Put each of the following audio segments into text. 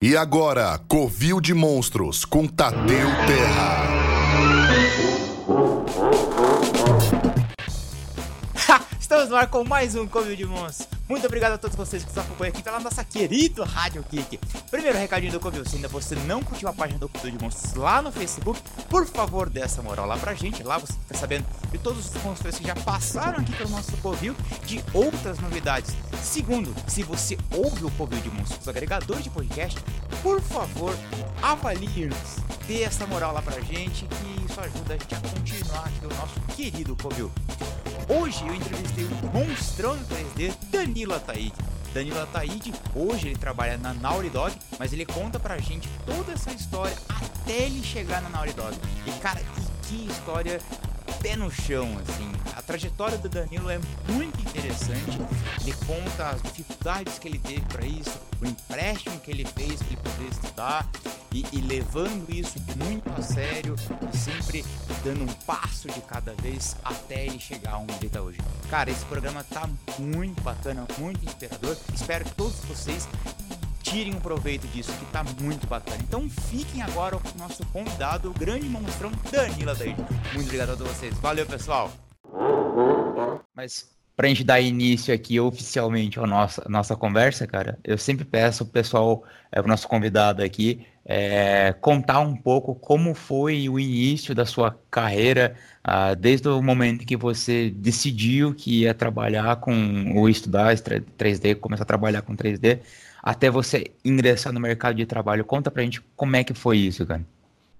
E agora, Covil de Monstros com Tadeu Terra. No ar com mais um Covil de Monstros. Muito obrigado a todos vocês que nos acompanham aqui pela nossa querida Rádio Kick. Primeiro recadinho do Covil, se ainda você não curtiu a página do Covil de Monstros lá no Facebook, por favor, dê essa moral lá pra gente. Lá você fica sabendo de todos os monstros que já passaram aqui pelo nosso Covil, de outras novidades. Segundo, se você ouve o Covil de Monstros, agregador de podcast, por favor, avalie-nos. Dê essa moral lá pra gente, que isso ajuda a gente a continuar aqui o nosso querido Covil. Hoje eu entrevistei o monstrão do 3D, Danilo Ataíde. Danilo Ataíde, hoje ele trabalha na Naughty Dog, mas ele conta pra gente toda essa história até ele chegar na Naughty Dog. E cara, e que história pé no chão, assim. A trajetória do Danilo é muito interessante. Ele conta as dificuldades que ele teve para isso, o empréstimo que ele fez para ele poder estudar e, e, levando isso muito a sério e sempre dando um passo de cada vez até ele chegar onde ele está hoje. Cara, esse programa tá muito bacana, muito inspirador. Espero que todos vocês tirem um proveito disso, que tá muito bacana. Então fiquem agora com o nosso convidado, o grande monstrão Danila daí. Muito obrigado a todos vocês. Valeu, pessoal. Mas pra gente dar início aqui oficialmente à nossa, nossa conversa, cara, eu sempre peço o pessoal, é, o nosso convidado aqui, é, contar um pouco como foi o início da sua carreira, ah, desde o momento que você decidiu que ia trabalhar com, ou estudar 3D, começar a trabalhar com 3D, até você ingressar no mercado de trabalho. Conta pra gente como é que foi isso, cara.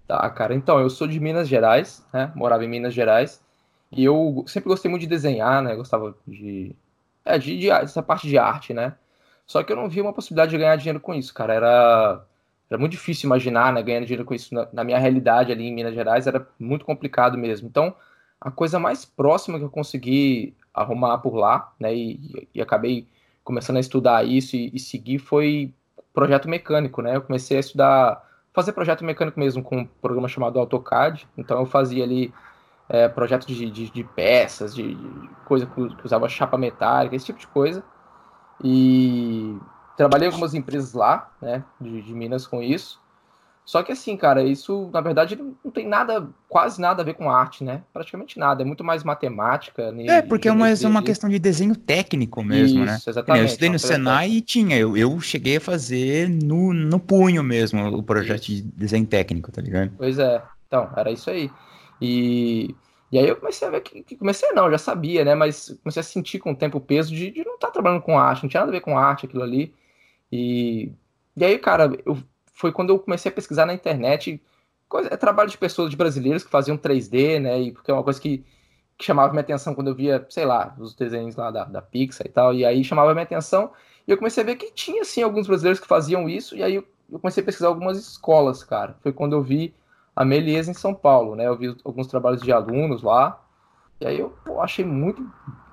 Tá, cara. Então, eu sou de Minas Gerais, né? Morava em Minas Gerais. E eu sempre gostei muito de desenhar, né? Gostava de. É, de, de, essa parte de arte, né? Só que eu não via uma possibilidade de ganhar dinheiro com isso, cara. Era, era muito difícil imaginar, né? Ganhando dinheiro com isso na, na minha realidade ali em Minas Gerais era muito complicado mesmo. Então, a coisa mais próxima que eu consegui arrumar por lá, né? E, e acabei começando a estudar isso e, e, seguir foi projeto mecânico, né? Eu comecei a estudar, fazer projeto mecânico mesmo com um programa chamado AutoCAD. Então eu fazia ali é, projetos de, de, de, peças, de, de coisa que, usava chapa metálica, esse tipo de coisa. E trabalhei em algumas empresas lá, né, de, de Minas com isso. Só que assim, cara, isso na verdade não tem nada, quase nada a ver com arte, né? Praticamente nada, é muito mais matemática. É, porque é mais uma questão de desenho técnico mesmo, né? isso, né? Exatamente. Eu estudei no Senai e tinha, eu, eu cheguei a fazer no, no punho mesmo o projeto de desenho técnico, tá ligado? Pois é, então, era isso aí. E, e aí eu comecei a ver que, que comecei não, já sabia, né? Mas comecei a sentir com o tempo o peso de, de não estar tá trabalhando com arte, não tinha nada a ver com arte aquilo ali. E, e aí, cara, eu foi quando eu comecei a pesquisar na internet coisa, é trabalho de pessoas, de brasileiros que faziam 3D, né? E porque é uma coisa que, que chamava minha atenção quando eu via, sei lá, os desenhos lá da, da Pixar e tal. E aí chamava minha atenção. E eu comecei a ver que tinha, sim, alguns brasileiros que faziam isso. E aí eu, eu comecei a pesquisar algumas escolas, cara. Foi quando eu vi a Melies em São Paulo, né? Eu vi alguns trabalhos de alunos lá. E aí eu pô, achei muito,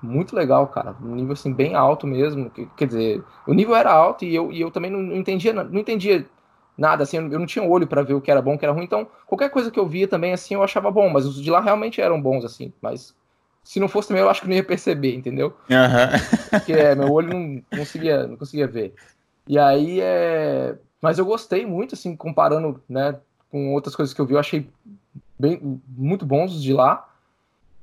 muito legal, cara. Um nível assim bem alto mesmo. Quer dizer, o nível era alto e eu, e eu também não, entendia, não entendia nada, assim, eu não tinha olho para ver o que era bom, o que era ruim, então qualquer coisa que eu via também, assim, eu achava bom, mas os de lá realmente eram bons, assim, mas se não fosse também eu acho que não ia perceber, entendeu? Uhum. Porque é, meu olho não, não, conseguia, não conseguia ver. E aí, é... mas eu gostei muito, assim, comparando, né, com outras coisas que eu vi, eu achei bem, muito bons os de lá,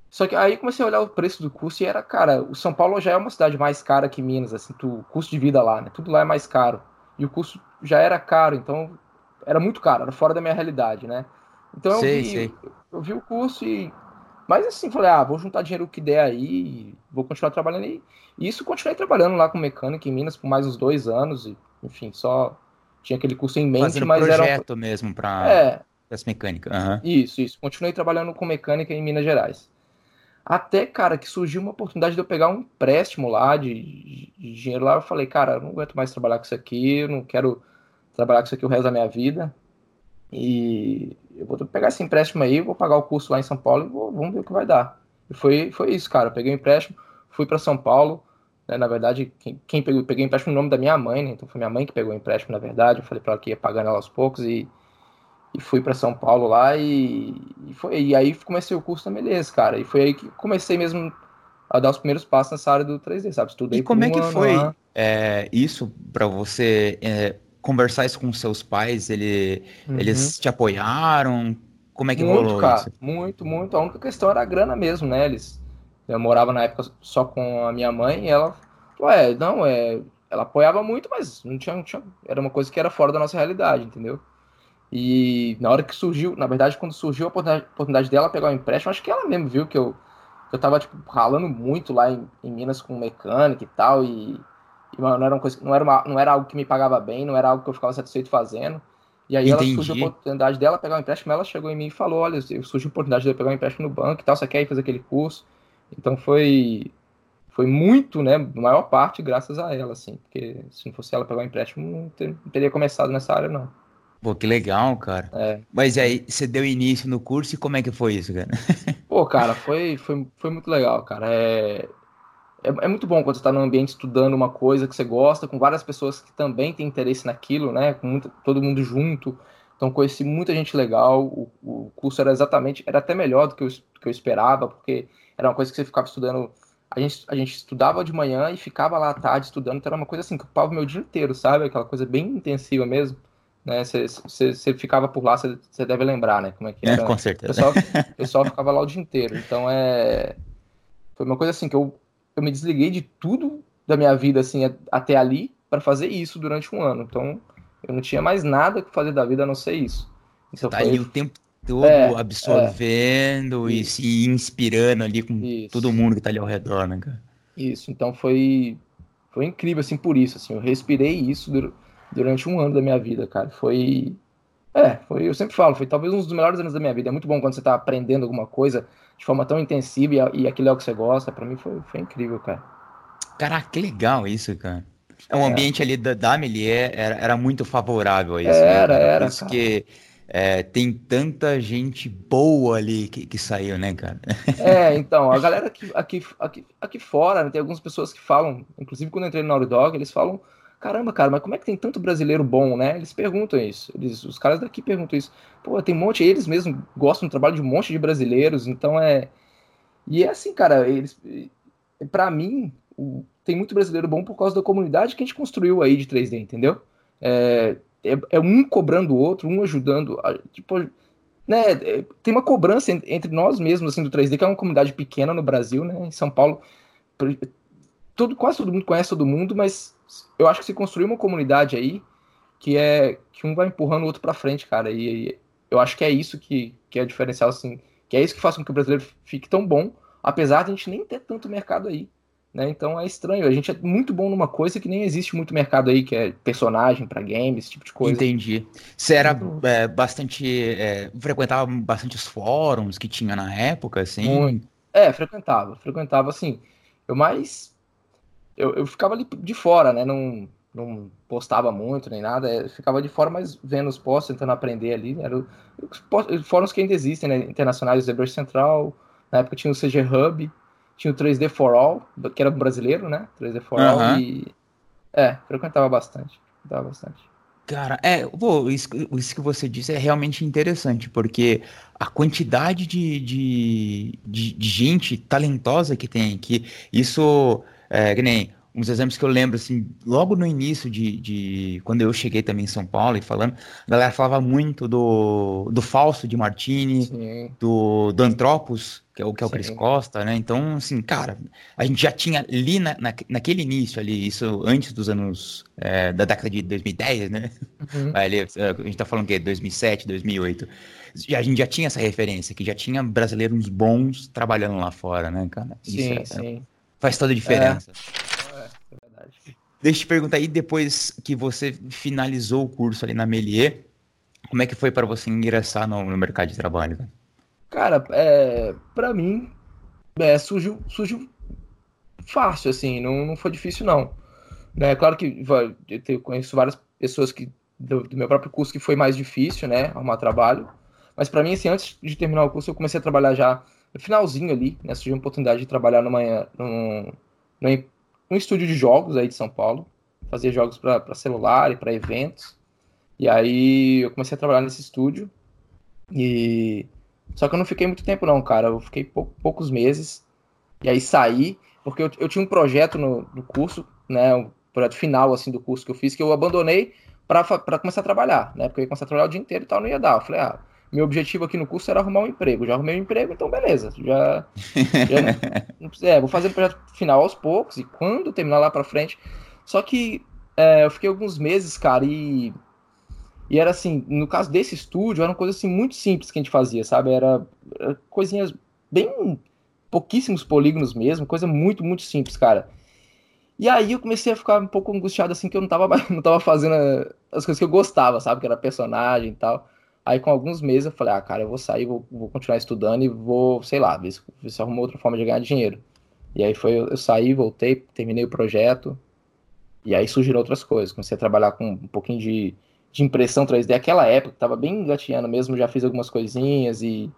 só que aí comecei a olhar o preço do curso e era, cara, o São Paulo já é uma cidade mais cara que Minas, assim, o custo de vida lá, né, tudo lá é mais caro e o curso já era caro, então era muito caro, era fora da minha realidade, né? Então sei, eu, vi, sei. eu vi o curso e. Mas assim, falei, ah, vou juntar dinheiro que der aí, vou continuar trabalhando aí. E isso continuei trabalhando lá com mecânica em Minas por mais uns dois anos, e, enfim, só tinha aquele curso em mente, Fazendo mas projeto era. projeto mesmo para é, essa mecânica. Uhum. Isso, isso. Continuei trabalhando com mecânica em Minas Gerais. Até, cara, que surgiu uma oportunidade de eu pegar um empréstimo lá, de, de, de dinheiro lá. Eu falei, cara, eu não aguento mais trabalhar com isso aqui, eu não quero trabalhar com isso aqui o resto da minha vida. E eu vou pegar esse empréstimo aí, vou pagar o curso lá em São Paulo e vou, vamos ver o que vai dar. E foi, foi isso, cara. Eu peguei o empréstimo, fui para São Paulo. Né, na verdade, quem, quem pegou, peguei o empréstimo no nome da minha mãe, né? Então foi minha mãe que pegou o empréstimo, na verdade. Eu falei para ela que ia pagando ela aos poucos e e fui para São Paulo lá e, e, foi e aí comecei o curso na Beleza, cara. E foi aí que comecei mesmo a dar os primeiros passos nessa área do 3D, sabe? Estudei E como é que foi é, isso para você é, conversar isso com seus pais, ele, uhum. eles te apoiaram? Como é que muito, rolou cara, isso? Muito, muito. A única questão era a grana mesmo, né? Eles, eu morava na época só com a minha mãe e ela, ué, não, é, ela apoiava muito, mas não tinha, não tinha, era uma coisa que era fora da nossa realidade, entendeu? E na hora que surgiu, na verdade, quando surgiu a oportunidade, dela pegar o um empréstimo, acho que ela mesmo viu que eu, eu tava, tipo, ralando muito lá em, em Minas com mecânica e tal, e não era, uma coisa, não, era uma, não era algo que me pagava bem, não era algo que eu ficava satisfeito fazendo. E aí Entendi. ela surgiu a oportunidade dela pegar um empréstimo, ela chegou em mim e falou, olha, surgiu a oportunidade de eu pegar um empréstimo no banco e tal, você quer ir fazer aquele curso? Então foi foi muito, né, maior parte graças a ela, assim, porque se não fosse ela pegar um empréstimo, não, ter, não teria começado nessa área, não. Pô, que legal, cara. É. Mas aí, você deu início no curso e como é que foi isso, cara? Pô, cara, foi, foi, foi muito legal, cara. É, é, é muito bom quando você está num ambiente estudando uma coisa que você gosta, com várias pessoas que também têm interesse naquilo, né? Com muito, todo mundo junto. Então conheci muita gente legal. O, o curso era exatamente, era até melhor do que eu, do que eu esperava, porque era uma coisa que você ficava estudando. A gente, a gente estudava de manhã e ficava lá à tarde estudando, então era uma coisa assim que ocupava o meu dia inteiro, sabe? Aquela coisa bem intensiva mesmo. Né? Você, você ficava por lá, você, você deve lembrar, né? Como é que era. É, com certeza. O pessoal, o pessoal ficava lá o dia inteiro. Então é. Foi uma coisa assim que eu eu me desliguei de tudo da minha vida assim até ali para fazer isso durante um ano. Então, eu não tinha mais nada que fazer da vida a não ser isso. Então, tá foi... ali o tempo todo é, absorvendo é, e isso. se inspirando ali com isso. todo mundo que tá ali ao redor, né, cara? Isso, então foi foi incrível assim por isso, assim, eu respirei isso durante um ano da minha vida, cara. Foi é, foi, eu sempre falo, foi talvez um dos melhores anos da minha vida. É muito bom quando você tá aprendendo alguma coisa de forma tão intensiva e, e aquilo é o que você gosta. Para mim foi, foi incrível, cara. Caraca, que legal isso, cara. É um é. ambiente ali da, da Melier era, era muito favorável a isso. Era, né, era. Por isso que é, tem tanta gente boa ali que, que saiu, né, cara? É, então, a galera aqui, aqui, aqui, aqui fora, né, tem algumas pessoas que falam, inclusive quando eu entrei no Naughty Dog, eles falam caramba, cara, mas como é que tem tanto brasileiro bom, né? Eles perguntam isso. Eles, os caras daqui perguntam isso. Pô, tem um monte, eles mesmos gostam do trabalho de um monte de brasileiros, então é. E é assim, cara, eles. para mim, o, tem muito brasileiro bom por causa da comunidade que a gente construiu aí de 3D, entendeu? É, é, é um cobrando o outro, um ajudando. Tipo, né, é, tem uma cobrança entre nós mesmos, assim, do 3D, que é uma comunidade pequena no Brasil, né? Em São Paulo, todo, quase todo mundo conhece todo mundo, mas eu acho que se construiu uma comunidade aí que é que um vai empurrando o outro para frente, cara. E, e, eu acho que é isso que, que é diferencial, assim, que é isso que faz com que o brasileiro fique tão bom, apesar de a gente nem ter tanto mercado aí. Né? Então é estranho. A gente é muito bom numa coisa que nem existe muito mercado aí, que é personagem para games, esse tipo de coisa. Entendi. Você era é, bastante. É, frequentava bastante os fóruns que tinha na época, assim? Muito. É, frequentava. Frequentava, assim. Eu mais eu, eu ficava ali de fora, né? Não, não postava muito nem nada, eu ficava de fora, mas vendo os posts, tentando aprender ali. Era os fóruns que ainda existem, né? Internacionais, o ZBrush Central, na época tinha o CG Hub, tinha o 3D for All, que era brasileiro, né? 3D for uhum. All e. É, frequentava bastante. Frequentava bastante. Cara, é, pô, isso, isso que você disse é realmente interessante, porque a quantidade de, de, de, de gente talentosa que tem aqui, isso é, que nem uns exemplos que eu lembro, assim, logo no início de, de, quando eu cheguei também em São Paulo e falando, a galera falava muito do, do Falso de Martini, do, do Antropos, que é o que é o Sim. Cris Costa, né? Então, assim, cara, a gente já tinha ali na, na, naquele início ali, isso antes dos anos, é, da década de 2010, né? Uhum. Ali, é, a gente tá falando que 2007, 2008. A gente já tinha essa referência, que já tinha brasileiros bons trabalhando lá fora, né, cara? Sim, isso é, sim. Faz toda a diferença. É, é, é verdade. Deixa eu te perguntar aí, depois que você finalizou o curso ali na Melier, como é que foi para você ingressar no, no, mercado de trabalho? Cara, é, para mim, é, surgiu, surgiu fácil, assim, não, não foi difícil, não. É claro que eu conheço várias pessoas que do, do, meu próprio curso que foi mais difícil, né, arrumar trabalho. Mas para mim, assim, antes de terminar o curso, eu comecei a trabalhar já no finalzinho ali, né, surgiu a oportunidade de trabalhar numa, num, num, num estúdio de jogos aí de São Paulo, fazer jogos para celular e para eventos. E aí eu comecei a trabalhar nesse estúdio. E só que eu não fiquei muito tempo não, cara. Eu fiquei pou, poucos meses. E aí saí, porque eu, eu tinha um projeto no, no curso, né, um projeto final assim do curso que eu fiz que eu abandonei para começar a trabalhar, né? Porque eu ia começar a trabalhar o dia inteiro e tal, não ia dar. Eu falei, ah, meu objetivo aqui no curso era arrumar um emprego. Já arrumei um emprego, então beleza. Já, já é, vou fazer o projeto final aos poucos e quando terminar lá para frente. Só que é, eu fiquei alguns meses, cara, e e era assim, no caso desse estúdio, era uma coisa assim muito simples que a gente fazia, sabe? Era, era coisinhas bem pouquíssimos polígonos mesmo, coisa muito, muito simples, cara. E aí eu comecei a ficar um pouco angustiado assim que eu não tava, não tava fazendo as coisas que eu gostava, sabe? Que era personagem e tal. Aí com alguns meses eu falei, ah, cara, eu vou sair, vou, vou continuar estudando e vou, sei lá, ver se, ver se arrumo outra forma de ganhar dinheiro. E aí foi, eu saí, voltei, terminei o projeto, e aí surgiram outras coisas. Comecei a trabalhar com um pouquinho de, de impressão 3D. Aquela época, tava bem engatinhando mesmo, já fiz algumas coisinhas e,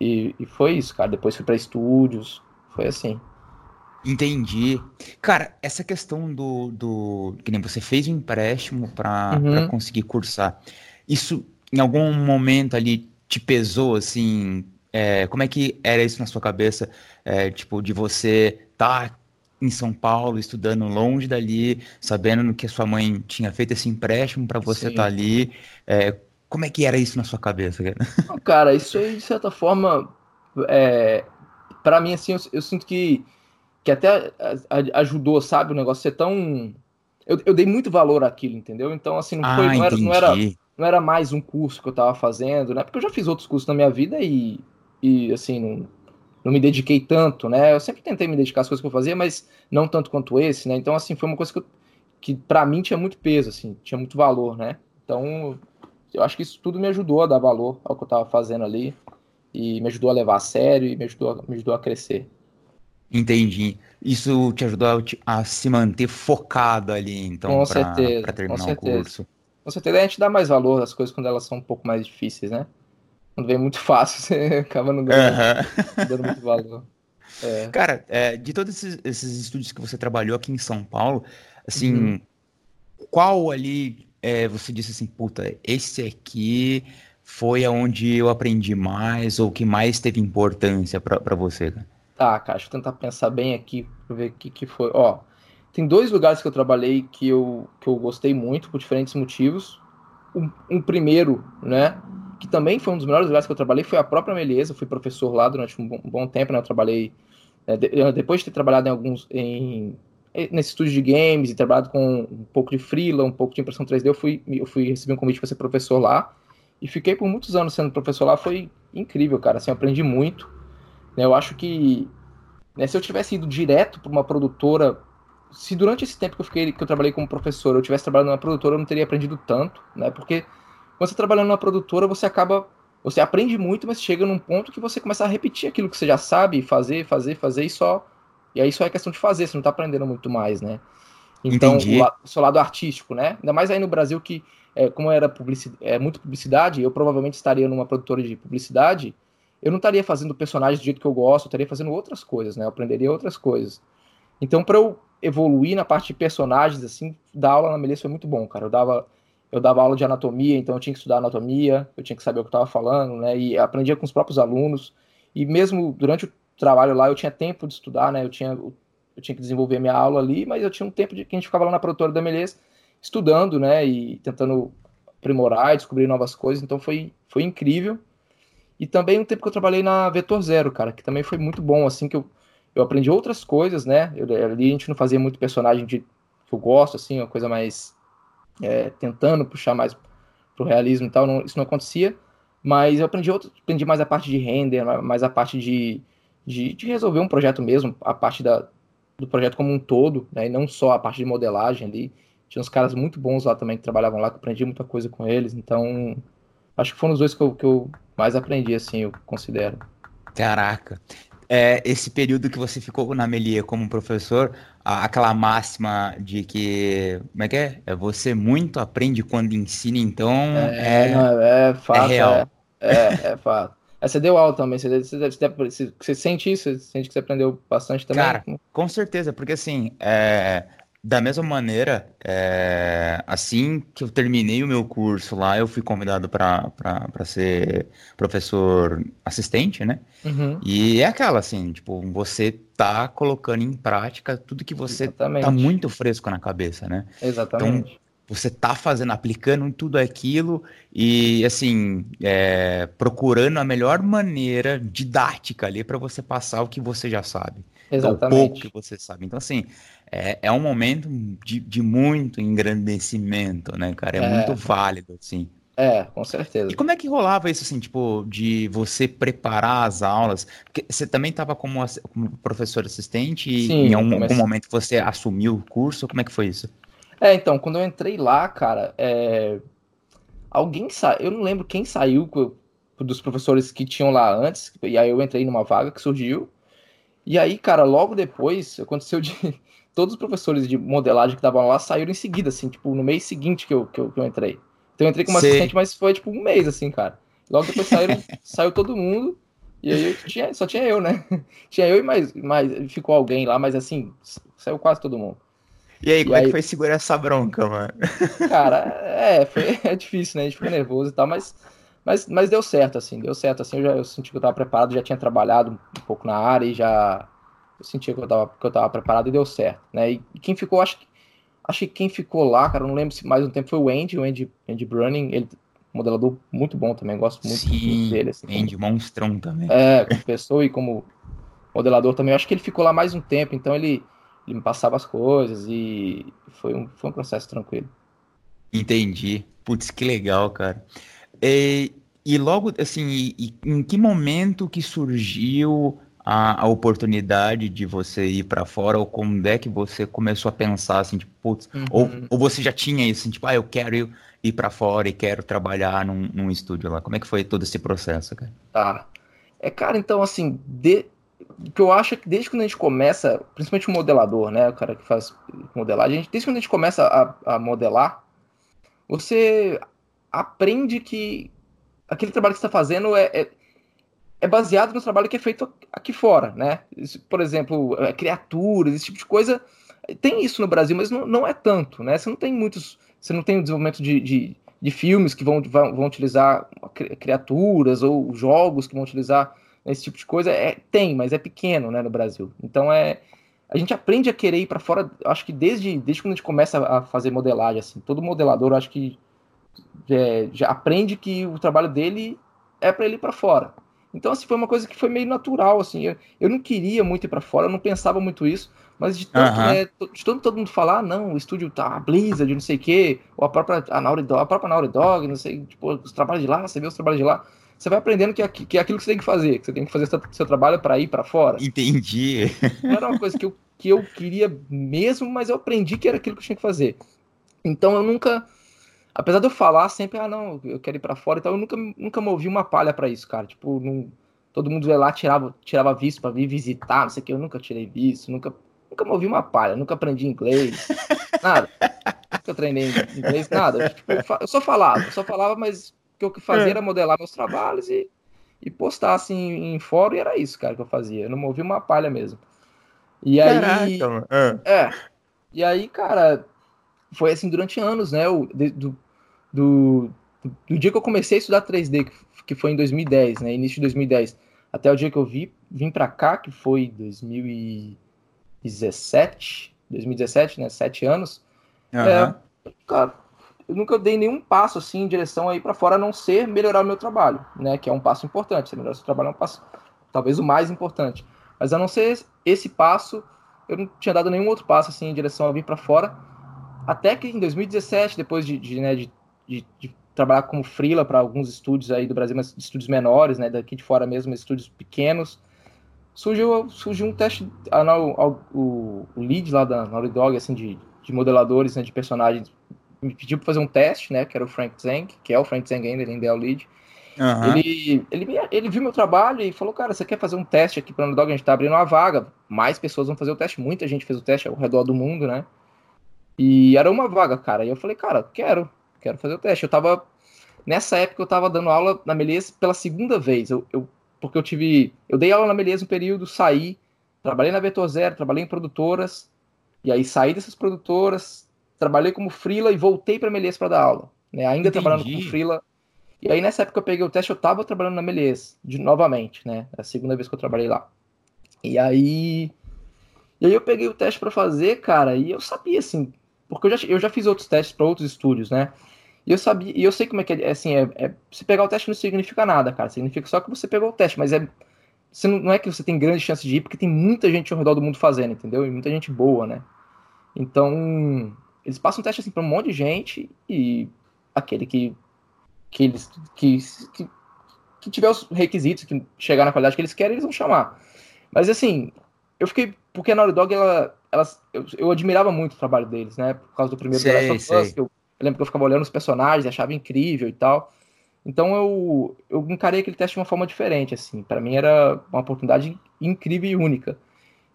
e, e foi isso, cara. Depois fui para estúdios, foi assim. Entendi. Cara, essa questão do, do. Que nem você fez um empréstimo para uhum. conseguir cursar. Isso em algum momento ali te pesou, assim? É, como é que era isso na sua cabeça? É, tipo, de você estar tá em São Paulo, estudando longe dali, sabendo que a sua mãe tinha feito esse empréstimo para você estar tá ali. É, como é que era isso na sua cabeça? Cara, cara isso aí, de certa forma, é, para mim, assim, eu, eu, sinto que, que até ajudou, sabe, o negócio ser tão... Eu, eu dei muito valor àquilo, entendeu? Então, assim, não, foi, ah, não, era, não, era, não era mais um curso que eu tava fazendo, né? Porque eu já fiz outros cursos na minha vida e, e assim, não não me dediquei tanto, né? Eu sempre tentei me dedicar às coisas que eu fazia, mas não tanto quanto esse, né? Então, assim, foi uma coisa que, eu, que para mim tinha muito peso, assim, tinha muito valor, né? Então, eu acho que isso tudo me ajudou a dar valor ao que eu estava fazendo ali e me ajudou a levar a sério e me ajudou, me ajudou a crescer. Entendi. Isso te ajudou a, se manter focado ali, então, para terminar o curso. Com certeza a gente dá mais valor às coisas quando elas são um pouco mais difíceis, né? Quando vem muito fácil, você acaba não ganhando, uhum. dando muito valor. É. Cara, é, de todos esses, esses, estúdios que você trabalhou aqui em São Paulo, assim, uhum. qual ali é, você disse assim, puta, esse aqui foi aonde eu aprendi mais ou que mais teve importância para você? Cara? Tá, cara, deixa eu tentar pensar bem aqui pra ver o que, que foi. Ó, tem dois lugares que eu trabalhei que eu, que eu gostei muito por diferentes motivos. Um, um primeiro, né, que também foi um dos melhores lugares que eu trabalhei, foi a própria Meliesa. Eu fui professor lá durante um bom, um bom tempo, né? Eu trabalhei. É, de, depois de ter trabalhado em alguns. Em, nesse estúdio de games e trabalhado com um pouco de freela, um pouco de impressão 3D, eu fui, eu fui receber um convite para ser professor lá. E fiquei por muitos anos sendo professor lá. Foi incrível, cara. Assim, aprendi muito. Né? Eu acho que né, se eu tivesse ido direto para uma produtora se durante esse tempo que eu fiquei que eu trabalhei como professor eu tivesse trabalhado numa produtora eu não teria aprendido tanto né porque quando você trabalhando numa produtora, você acaba. Você aprende muito, mas chega num ponto que você começa a repetir aquilo que você já sabe, fazer, fazer, fazer e só. E aí só é questão de fazer, você não está aprendendo muito mais, né? Então, o, o, seu lado artístico, né? Ainda mais aí no Brasil que, é, como era publicidade, é, muito publicidade, eu provavelmente estaria numa produtora de publicidade, eu não estaria fazendo personagens do jeito que eu gosto, eu estaria fazendo outras coisas, né? Eu aprenderia outras coisas. Então, para eu evoluir na parte de personagens, assim, dar aula na Melissa foi muito bom, cara. Eu dava eu dava aula de anatomia, então eu tinha que estudar anatomia, eu tinha que saber o que eu estava falando, né? E aprendia com os próprios alunos. E mesmo durante o trabalho lá, eu tinha tempo de estudar, né? Eu tinha, eu tinha que desenvolver minha aula ali, mas eu tinha um tempo de que a gente ficava lá na produtora da Meleza estudando, né? E tentando aprimorar descobrir novas coisas. Então foi, foi incrível. E também um tempo que eu trabalhei na Vetor Zero, cara, que também foi muito bom, assim, que eu, eu aprendi outras coisas, né? Eu, ali a gente não fazia muito personagem de, que eu gosto, assim, uma coisa mais é, tentando puxar mais pro realismo e tal, não, isso não acontecia, mas eu aprendi outro, aprendi mais a parte de render, mais a parte de, de, de resolver um projeto mesmo, a parte da, do projeto como um todo, né, e não só a parte de modelagem ali. Tinha uns caras muito bons lá também que trabalhavam lá, que aprendi muita coisa com eles, então acho que foram os dois que eu, que eu mais aprendi, assim, eu considero. Caraca é, esse período que você ficou na Melia como professor, aquela máxima de que, como é que é? é você muito aprende quando ensina, então é, é, não, é, fato, é real. É, é, é fato. É, você deu aula também, você, você, você, você, sente isso? Você sente que você aprendeu bastante também? Cara, com certeza, porque assim, é, da mesma maneira, é, assim que eu terminei o meu curso lá, eu fui convidado para ser professor assistente, né? Uhum. E é aquela assim, tipo, você tá colocando em prática tudo que você tá Exatamente. tá muito fresco na cabeça, né? Exatamente. Então, você tá fazendo, aplicando tudo aquilo e, assim, é, procurando a melhor maneira didática ali para você passar o que você já sabe. Exatamente. O pouco que você sabe. Então, assim, é, é um momento de, de muito engrandecimento, né, cara? É, é, muito válido, assim. É, com certeza. E como é que rolava isso, assim, tipo, de você preparar as aulas? Porque você também estava como, como, professor assistente e Sim, em algum, comecei... algum momento você assumiu o curso? Como é que foi isso? É, então, quando eu entrei lá, cara, é... alguém saiu, eu não lembro quem saiu dos professores que tinham lá antes, e aí eu entrei numa vaga que surgiu, e aí, cara, logo depois, aconteceu de todos os professores de modelagem que estavam lá saíram em seguida, assim, tipo, no mês seguinte que eu, que eu, que eu entrei. Então eu entrei como Sei. assistente, mas foi tipo um mês, assim, cara. Logo depois saíram, saiu todo mundo, e aí tinha, só tinha eu, né? Tinha eu e mais, mais ficou alguém lá, mas assim, saiu quase todo mundo. E aí, e como aí... é que foi segurar essa bronca, mano? Cara, é, foi, é difícil, né? A gente fica nervoso e tal, mas, mas, mas deu certo, assim, deu certo, assim, eu, já, eu senti que eu tava preparado, já tinha trabalhado um pouco na área e já eu sentia que eu tava, que eu tava preparado e deu certo, né? E quem ficou, acho que, acho que quem ficou lá, cara, não lembro se mais um tempo foi o Andy, o Andy, Andy Brunning, ele modelador muito bom também, gosto muito, Sim, dele. Assim, Andy, como, monstrão também. É, como pessoa e como modelador também, eu acho que ele ficou lá mais um tempo, então ele ele me passava as coisas e foi um, foi um processo tranquilo. Entendi. Putz, que legal, cara. E, e logo, assim, e, e em que momento que surgiu a, a oportunidade de você ir para fora, ou como é que você começou a pensar, assim, tipo, putz, uhum. ou, ou você já tinha isso, assim, tipo, ah, eu quero ir, ir para fora e quero trabalhar num, num estúdio lá. Como é que foi todo esse processo, cara? Tá. É, cara, então, assim, de, que eu acho que desde quando a gente começa, principalmente o modelador, né, o cara que faz modelagem, desde quando a gente começa a, a modelar, você aprende que aquele trabalho que você está fazendo é, é, é, baseado no trabalho que é feito aqui fora, né? Por exemplo, é, criaturas, esse tipo de coisa. Tem isso no Brasil, mas não, não é tanto, né? Você não tem muitos. Você não tem o desenvolvimento de, de, de filmes que vão, vão, vão utilizar criaturas ou jogos que vão utilizar esse tipo de coisa, é, tem, mas é pequeno, né, no Brasil. Então é a gente aprende a querer ir para fora, acho que desde, desde quando a gente começa a fazer modelagem, assim, todo modelador, acho que é, já aprende que o trabalho dele é para ele ir para fora. Então, assim, foi uma coisa que foi meio natural, assim, eu, eu não queria muito ir para fora, eu não pensava muito isso, mas de tanto, uhum. né, de tanto todo mundo falar, ah, não, o estúdio tá, a Blizzard, não sei o quê, ou a própria a Naughty Dog, a própria Naughty Dog, não sei, tipo, os trabalhos de lá, você vê os trabalhos de lá, você vai aprendendo que é, que é aquilo que você tem que fazer, que você tem que fazer seu, seu trabalho para ir para fora. Entendi. Não era uma coisa que eu, que eu queria mesmo, mas eu aprendi que era aquilo que eu tinha que fazer. Então eu nunca, apesar de eu falar sempre, ah, não, eu quero ir para fora e tal, eu nunca, nunca movi uma palha para isso, cara. Tipo, não, todo mundo ia lá, tirava, tirava visto para vir visitar, não sei o que, eu nunca tirei visto, nunca, nunca movi uma palha, nunca aprendi inglês, nada. nunca treinei inglês, nada. Tipo, eu só falava, eu só falava, mas o que fazia é. era modelar meus trabalhos e, e postar assim em fórum, e era isso, cara, que eu fazia. Eu não movi uma palha mesmo. E aí. Caraca, é. é. E aí, cara, foi assim durante anos, né? O, do, do, do, dia que eu comecei a estudar 3D, que, que foi em 2010, né? Início de 2010, até o dia que eu vi, vim pra cá, que foi 2017, 2017, né? Sete anos. Uhum. É, cara, eu nunca dei nenhum passo assim em direção aí para fora, a não ser melhorar o meu trabalho, né? Que é um passo importante. Você melhorar o seu trabalho é um passo, talvez o mais importante. Mas a não ser esse passo, eu não tinha dado nenhum outro passo assim em direção a vir para fora. Até que em 2017, depois de, de, né, de, de, trabalhar como freela para alguns estúdios aí do Brasil, mas estúdios menores, né, daqui de fora mesmo, estúdios pequenos, surgiu, surgiu um teste, a, a, o, o lead lá da Naughty Dog, assim, de, de modeladores, né, de personagens me pediu para fazer um teste, né? Que era o Frank Zeng, que é o Frank Zeng ainda, ele ainda é o lead. Uhum. Ele, ele, ele viu meu trabalho e falou, cara, você quer fazer um teste aqui para o Underdog? A gente tá abrindo uma vaga, mais pessoas vão fazer o teste, muita gente fez o teste ao redor do mundo, né? E era uma vaga, cara. E eu falei, cara, quero, quero fazer o teste. Eu tava, nessa época eu tava dando aula na Melies pela segunda vez, eu, eu, porque eu tive, eu dei aula na Melies um período, saí, trabalhei na Vetor Zero, trabalhei em produtoras, e aí saí dessas produtoras, trabalhei como freela e voltei para Melies para dar aula. Né? Ainda Entendi. trabalhando como freela. E aí nessa época eu peguei o teste, eu tava trabalhando na Melies, de novamente, né? É a segunda vez que eu trabalhei lá. E aí e aí eu peguei o teste para fazer, cara, e eu sabia assim, Porque eu já, eu já fiz outros testes para outros estúdios, né? E eu sabia, e eu sei como é que é, assim, é, é, se pegar o teste não significa nada, cara. Significa só que você pegou o teste, mas é você não, não é que você tem grande chance de ir, porque tem muita gente ao redor do mundo fazendo, entendeu? E muita gente boa, né? Então, eles passam teste assim para um monte de gente e aquele que que eles que, que, que tiver os requisitos, que chegar na qualidade que eles querem, eles vão chamar. Mas assim, eu fiquei porque a Naughty Dog ela, ela eu, eu, admirava muito o trabalho deles, né? Por causa do primeiro sei, The Last of Us, eu, eu, lembro que eu ficava olhando os personagens, achava incrível e tal. Então eu, eu encarei aquele teste de uma forma diferente, assim. Para mim era uma oportunidade incrível e única.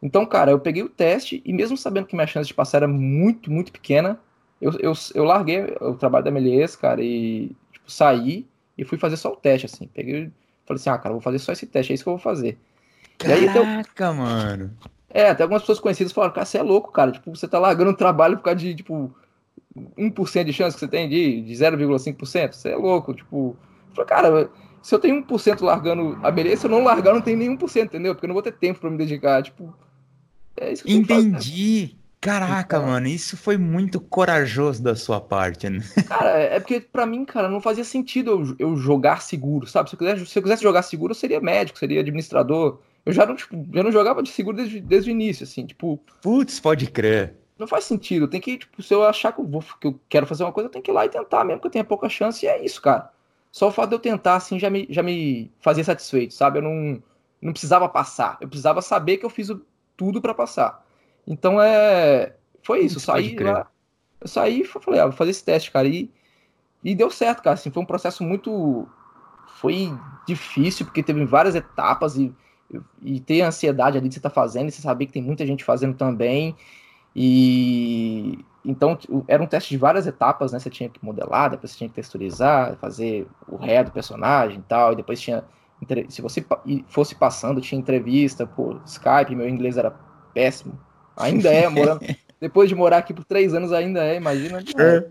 Então, cara, eu peguei o teste e mesmo sabendo que minha chance de passar era muito, muito pequena, eu, eu, eu larguei o trabalho da Melies, cara, e tipo, saí e fui fazer só o teste, assim. Peguei falei assim, ah, cara, vou fazer só esse teste, é isso que eu vou fazer. Caraca, aí, mano. É, até algumas pessoas conhecidas falaram, cara, você é louco, cara. Tipo, você tá largando o trabalho por causa de, tipo, 1% de chance que você tem de, de 0,5%. Você é louco, tipo. Eu falei, cara, se eu tenho 1% largando a beleza, se eu não largar, eu não tenho nenhum por cento, entendeu? Porque eu não vou ter tempo para me dedicar. Tipo, é isso que Entendi. Caraca, então, mano, isso foi muito corajoso da sua parte, né? Cara, é porque para mim, cara, não fazia sentido eu, eu jogar seguro, sabe? Se eu, quisesse, se eu quisesse jogar seguro, eu seria médico, seria administrador. Eu já não, tipo, já não jogava de seguro desde, desde o início, assim, tipo. Putz, pode crer. Não faz sentido. Tem que, tipo, se eu achar que eu, vou, que eu quero fazer uma coisa, eu tenho que ir lá e tentar, mesmo que eu tenha pouca chance, e é isso, cara. Só o fato de eu tentar, assim, já me, já me fazia satisfeito, sabe? Eu não, não precisava passar. Eu precisava saber que eu fiz tudo para passar. Então é. Foi isso. Eu saí lá. Eu saí e falei, ah, vou fazer esse teste, cara. E, e deu certo, cara. Assim, foi um processo muito. Foi difícil, porque teve várias etapas e, e ter a ansiedade ali de você estar tá fazendo, e você saber que tem muita gente fazendo também. E então era um teste de várias etapas, né? Você tinha que modelar, depois você tinha que texturizar, fazer o ré do personagem e tal, e depois tinha se você fosse passando, tinha entrevista por Skype, meu inglês era péssimo. Ainda é, morando. depois de morar aqui por três anos, ainda é, imagina. É.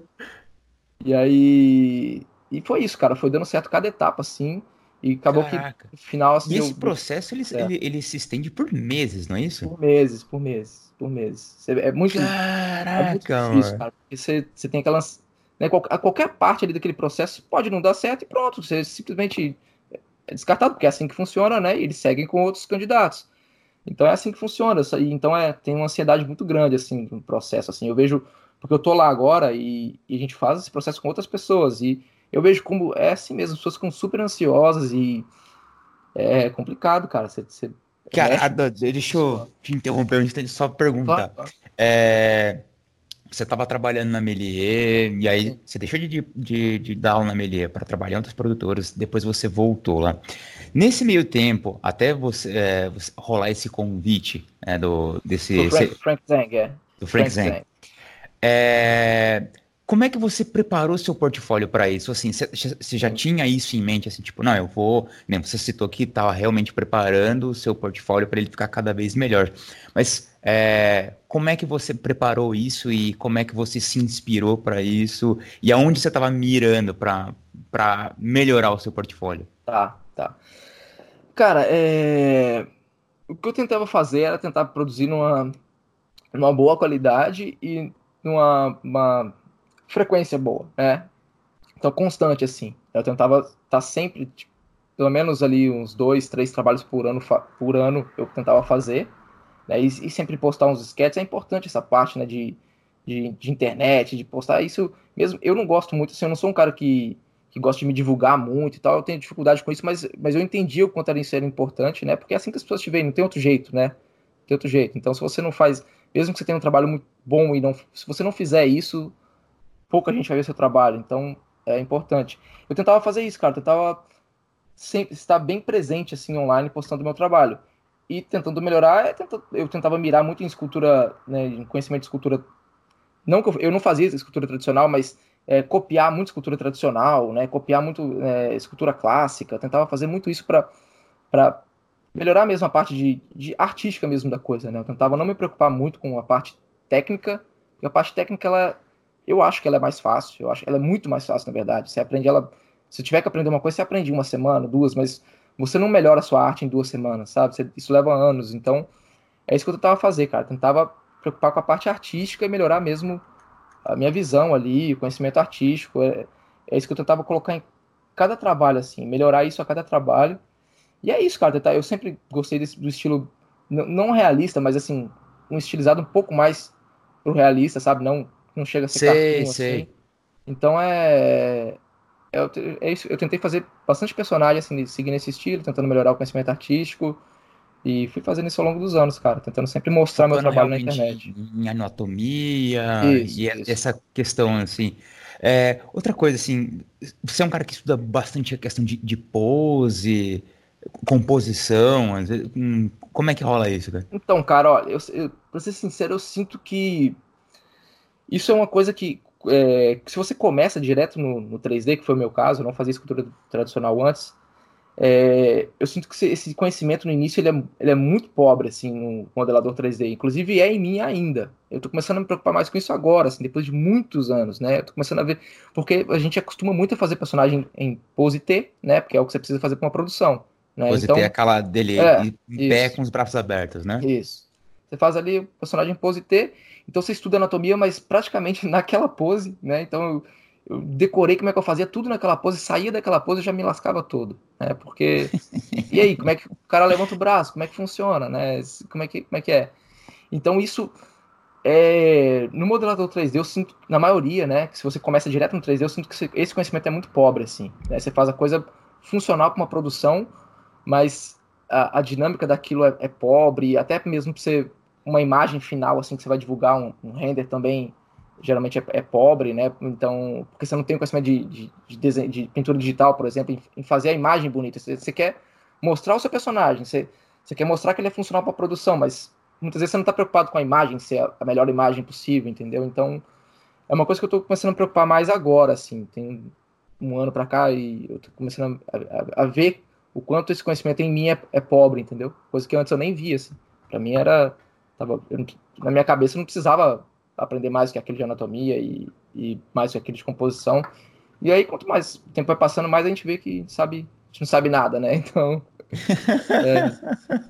E aí. E foi isso, cara. Foi dando certo cada etapa, assim. E acabou Caraca. que no final. Assim, e esse eu... processo ele, é. ele, ele, se estende por meses, não é isso? Por meses, por meses, por meses. É muito, Caraca, é muito difícil, cara. Porque você, você tem aquelas. Né, a qualquer parte ali daquele processo pode não dar certo e pronto. Você simplesmente é descartado, porque é assim que funciona, né? E eles seguem com outros candidatos. Então é assim que funciona. Então é, tem uma ansiedade muito grande assim no processo. Assim, eu vejo porque eu tô lá agora e, e, a gente faz esse processo com outras pessoas e eu vejo como é assim mesmo, as pessoas ficam super ansiosas e é complicado, cara. Você, você cara, deixa eu te interromper, a gente só perguntar. Claro. É, você estava trabalhando na Melier, e aí você deixou de, de, de dar aula na Melier para trabalhar em outras produtoras, depois você voltou lá. Nesse meio tempo, até você, é, rolar esse convite é, do, desse... Do Frank, Frank Zang, é. Do Frank, Frank Zang. Zang. É, como é que você preparou seu portfólio para isso? Assim, você já tinha isso em mente, assim, tipo, não, eu vou, nem você citou que estava realmente preparando o seu portfólio para ele ficar cada vez melhor. Mas é, como é que você preparou isso e como é que você se inspirou para isso e aonde você estava mirando para melhorar o seu portfólio? Tá, tá. Cara, é... o que eu tentava fazer era tentar produzir numa, numa boa qualidade e numa uma frequência boa, né? Então, constante, assim. Eu tentava estar tá sempre, tipo, pelo menos ali uns dois, três trabalhos por ano, por ano eu tentava fazer. Né? E, e, sempre postar uns sketches. É importante essa parte, né? De, de, de, internet, de postar isso. Mesmo, eu não gosto muito, assim, eu não sou um cara que, que gosta de me divulgar muito e tal. Eu tenho dificuldade com isso, mas, mas eu entendi o quanto isso era importante, né? Porque é assim que as pessoas te veem, não tem outro jeito, né? Não tem outro jeito. Então, se você não faz, mesmo que você tenha um trabalho muito bom e não, se você não fizer isso, pouca gente vai ver seu trabalho, então é importante. Eu tentava fazer isso, cara, tentava sempre estar bem presente assim online postando meu trabalho. E tentando melhorar, eu tentava mirar muito em escultura, né, em conhecimento de escultura. Não eu, eu não fazia escultura tradicional, mas é, copiar muito escultura tradicional, né, copiar muito é, escultura clássica. Eu tentava fazer muito isso para melhorar mesmo a parte de, de artística mesmo da coisa, né? Eu tentava não me preocupar muito com a parte técnica, porque a parte técnica ela eu acho que ela é mais fácil, eu acho ela é muito mais fácil, na verdade. Você aprende ela. Se tiver que aprender uma coisa, você aprende uma semana, duas, mas você não melhora a sua arte em duas semanas, sabe? Você, isso leva anos. Então, é isso que eu tentava fazer, cara. Tentava preocupar com a parte artística e melhorar mesmo a minha visão ali, conhecimento artístico, é, é isso que eu tentava colocar em cada trabalho, assim, melhorar isso a cada trabalho. E é isso, cara, eu sempre gostei desse, do estilo, não realista, mas assim, um estilizado um pouco mais pro realista, sabe? Não, não chega a ser sei, cartoon, sei. Assim. Então é, é, é isso, eu tentei fazer bastante personagem, assim, seguindo esse estilo, tentando melhorar o conhecimento artístico, e fui fazendo isso ao longo dos anos, cara, tentando sempre mostrar Focando meu trabalho na internet. Em anatomia isso, e isso. essa questão, assim. É, outra coisa, assim, você é um cara que estuda bastante a questão de, de pose, composição, hum, como é que rola isso, cara? Então, cara, olha, eu, eu, pra ser sincero, eu sinto que isso é uma coisa que, é, se você começa direto no, no 3D, que foi o meu caso, eu não fazia escultura tradicional antes, é, eu sinto que esse conhecimento no início ele é, ele é, muito pobre assim no modelador 3D, inclusive é em mim ainda. Eu estou começando a me preocupar mais com isso agora, assim, depois de muitos anos, né? Eu tô começando a ver porque a gente acostuma muito a fazer personagem em pose T, né? Porque é o que você precisa fazer para uma produção. Né? Pose então, T é aquela dele é, em pé com os braços abertos, né? Isso. Você faz ali o personagem em pose T, então você estuda anatomia, mas praticamente naquela pose, né? Então eu, eu decorei como é que eu fazia tudo naquela pose, saía daquela pose e já me lascava todo, né? Porque e aí, como é que o cara levanta o braço? Como é que funciona, né? Como é que como é que é? Então isso é, no modelador 3D eu sinto, na maioria, né, que se você começa direto no 3D, eu sinto que esse conhecimento é muito pobre, assim. Né? Você faz a coisa funcional para uma produção, mas a, a dinâmica daquilo é, é, pobre, até mesmo para você uma imagem final, assim, que você vai divulgar um, um render também geralmente é, é, pobre, né? Então, porque você não tem o conhecimento de, de, de, desenho, de pintura digital, por exemplo, em, em, fazer a imagem bonita. Você, você quer mostrar o seu personagem, você, você quer mostrar que ele é funcional para a produção, mas muitas vezes você não está preocupado com a imagem, ser a, a melhor imagem possível, entendeu? Então, é uma coisa que eu estou começando a preocupar mais agora, assim. Tem um ano para cá e eu estou começando a, a, a, ver o quanto esse conhecimento em mim é, é pobre, entendeu? Coisa que antes eu nem via, assim. Para mim era... Tava, eu, na minha cabeça eu não precisava aprender mais que aquele de anatomia e, e mais que aquele de composição. E aí, quanto mais o tempo vai passando, mais a gente vê que sabe, a gente não sabe nada, né? Então,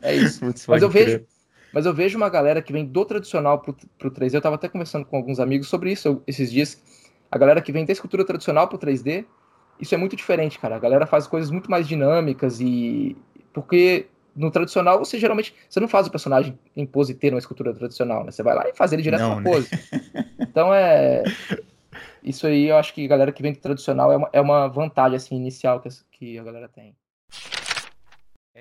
é, é isso. mas eu vejo, mas eu vejo uma galera que vem do tradicional pro, pro 3D. Eu estava até conversando com alguns amigos sobre isso esses dias. A galera que vem da escultura tradicional pro 3D, isso é muito diferente, cara. A galera faz coisas muito mais dinâmicas e porque no tradicional, você geralmente você não faz o personagem em pose T numa escultura tradicional, né? Você vai lá e faz ele direto não, na né? pose. Então é. Isso aí eu acho que a galera que vem do tradicional é uma, é uma vantagem assim, inicial que, que a galera tem.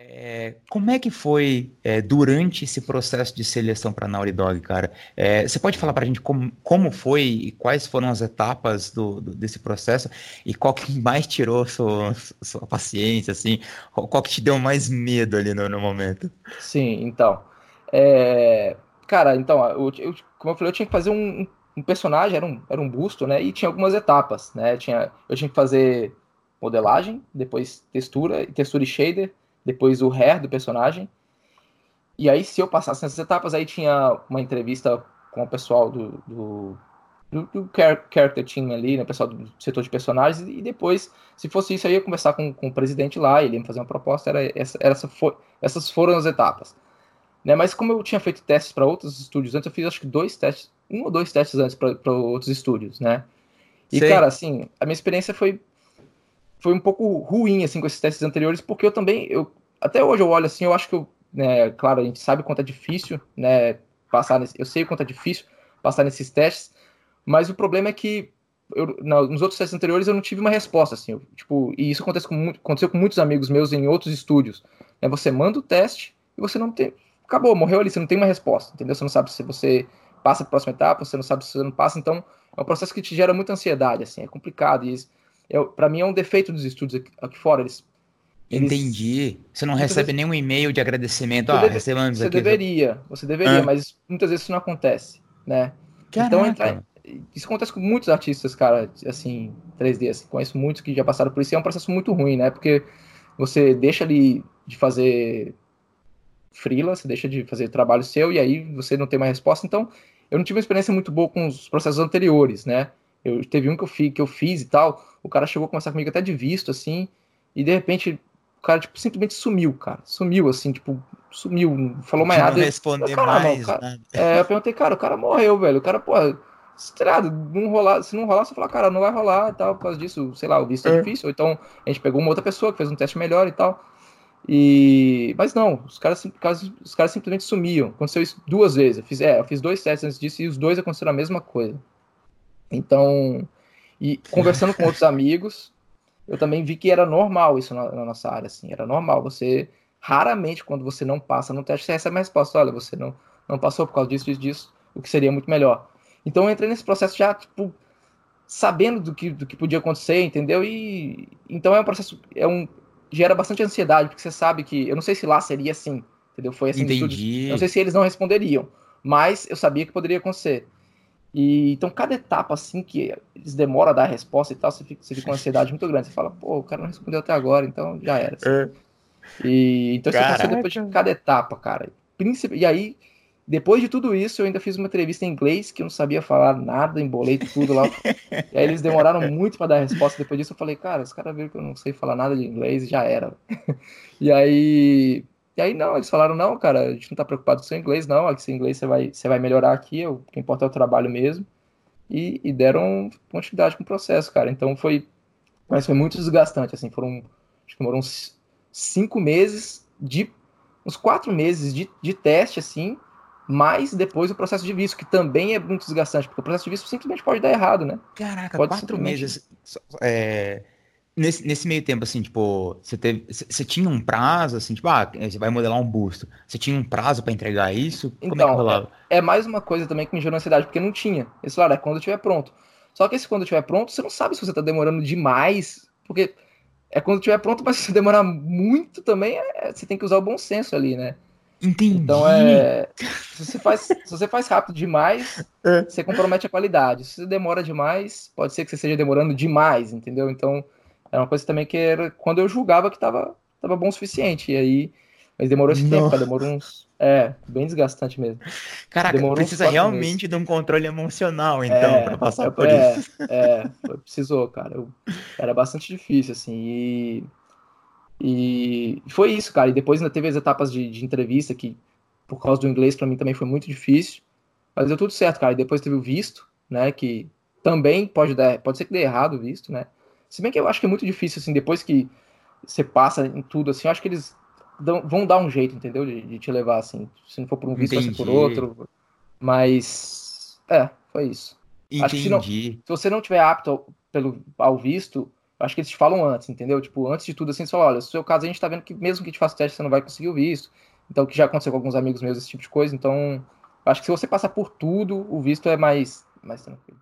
É, como é que foi é, durante esse processo de seleção para Naughty Dog, cara? É, você pode falar para a gente como, como foi e quais foram as etapas do, do, desse processo e qual que mais tirou sua, sua paciência, assim? Qual, qual, que te deu mais medo ali no, no momento? Sim, então. É, cara, então, eu, eu, como eu falei, eu tinha que fazer um, um personagem, era um, era um busto, né? E tinha algumas etapas, né? Tinha, eu tinha que fazer modelagem, depois textura, textura e shader, depois o hair do personagem. E aí, se eu passasse nessas etapas, aí tinha uma entrevista com o pessoal do, do, do, do character team ali, né, o pessoal do setor de personagens, e depois, se fosse isso, aí eu ia conversar com, com o presidente lá, ele ia me fazer uma proposta, era essa, era essa for, essas foram as etapas. Né, mas como eu tinha feito testes para outros estúdios antes, eu fiz acho que dois testes, um ou dois testes antes para outros estúdios, né? E, Sei. cara, assim, a minha experiência foi foi um pouco ruim, assim, com esses testes anteriores, porque eu também, eu, até hoje eu olho assim, eu acho que, eu, né, claro, a gente sabe quanto é difícil, né, passar nesse, eu sei quanto é difícil passar nesses testes, mas o problema é que eu, nos outros testes anteriores eu não tive uma resposta, assim, eu, tipo, e isso acontece com, aconteceu com muitos amigos meus em outros estúdios, né, você manda o teste e você não tem, acabou, morreu ali, você não tem uma resposta, entendeu? Você não sabe se você passa para a próxima etapa, você não sabe se você não passa, então é um processo que te gera muita ansiedade, assim, é complicado, e para mim é um defeito dos estúdios aqui, aqui fora. Eles, eles, Entendi. Você não recebe vezes, nenhum e-mail de agradecimento. Ah, deve, você aqui. Deveria, você deveria, ah. mas muitas vezes isso não acontece, né? Então, Caraca. Então, isso acontece com muitos artistas, cara, assim, 3D, assim, conheço muitos que já passaram por isso, e é um processo muito ruim, né? Porque você deixa ali de fazer freela, você deixa de fazer trabalho seu, e aí você não tem uma resposta, então eu não tive uma experiência muito boa com os processos anteriores, né? Eu, teve um que eu, fi, que eu fiz e tal, o cara chegou a conversar comigo até de visto, assim, e de repente o cara, tipo, simplesmente sumiu, cara. Sumiu, assim, tipo, sumiu, não falou mais nada. Não respondeu mais. cara, é, eu perguntei, cara, o cara morreu, velho. O cara, pô, lá, não rolar, se não rolar, você fala, cara, não vai rolar e tal, por causa disso, sei lá, o visto é, é difícil, ou então a gente pegou uma outra pessoa que fez um teste melhor e tal. E mas não, os caras, os caras simplesmente sumiam. Aconteceu isso duas vezes. Eu fiz, é, eu fiz dois testes antes disso e os dois aconteceram a mesma coisa. Então, e conversando com outros amigos, eu também vi que era normal isso na, na, nossa área, assim, era normal. Você raramente quando você não passa no teste, você recebe a resposta, olha, você não não passou por causa disso, disso, disso, o que seria muito melhor. Então eu entrei nesse processo já, tipo, sabendo do que, do que podia acontecer, entendeu? E então é um processo, é um gera bastante ansiedade, porque você sabe que, eu não sei se lá seria assim, entendeu? Foi assim, Entendi. não sei se eles não responderiam, mas eu sabia que poderia acontecer. E então cada etapa assim que eles demoram a dar a resposta e tal, você fica, você fica com uma ansiedade muito grande. Você fala, pô, o cara não respondeu até agora, então já era. Assim. E então Caraca. você passou depois de cada etapa, cara. E aí depois de tudo isso, eu ainda fiz uma entrevista em inglês que eu não sabia falar nada, embolei tudo lá. e aí eles demoraram muito para dar a resposta. Depois disso, eu falei, cara, os caras viram que eu não sei falar nada de inglês e já era. e aí. E aí, não, eles falaram, não, cara, a gente não tá preocupado com seu inglês, não. Aqui seu inglês você vai, você vai melhorar aqui, o que importa é o trabalho mesmo. E, e deram continuidade com o processo, cara. Então foi. Mas foi muito desgastante, assim, foram. Acho que demorou uns cinco meses de. uns quatro meses de, de teste, assim mas depois o processo de visto, que também é muito desgastante, porque o processo de visto simplesmente pode dar errado, né? Caraca, pode quatro simplesmente... meses. É, nesse, nesse meio tempo, assim, tipo, você teve. Você tinha um prazo, assim, tipo, ah, você vai modelar um busto. Você tinha um prazo para entregar isso? Como então, é que rolava? É, é, mais uma coisa também que me gerou ansiedade, porque não tinha. Eles falaram, é quando estiver pronto. Só que esse quando estiver pronto, você não sabe se você tá demorando demais, porque é quando estiver pronto, mas se você demorar muito também, é, você tem que usar o bom senso ali, né? Entendi. Então é. Se você faz, se você faz rápido demais, é. você compromete a qualidade. Se você demora demais, pode ser que você esteja demorando demais, entendeu? Então é uma coisa também que era quando eu julgava que estava tava bom o suficiente. E aí. Mas demorou esse Nossa. tempo, cara, demorou uns. É, bem desgastante mesmo. Caraca, demorou precisa realmente meses. de um controle emocional, então, é, para passar por é, isso. É, precisou, cara. Eu, era bastante difícil, assim. E e foi isso, cara. E depois ainda teve as etapas de, de entrevista que, por causa do inglês, para mim também foi muito difícil. Mas deu tudo certo, cara. E depois teve o visto, né? Que também pode dar, pode ser que dê errado o visto, né? Se bem que eu acho que é muito difícil, assim, depois que você passa em tudo, assim, eu acho que eles dão, vão dar um jeito, entendeu? De, de, te levar, assim. Se não for por um visto, Entendi. vai ser por outro. Mas, é, foi isso. Entendi. Acho que se, não, se você não tiver apto ao, pelo, ao visto, acho que eles te falam antes, entendeu? Tipo, antes de tudo, assim, você fala, olha, no seu caso a gente tá vendo que mesmo que te faça o teste, você não vai conseguir o visto. Então, que já aconteceu com alguns amigos meus, esse tipo de coisa. Então, acho que se você passar por tudo, o visto é mais, mais tranquilo.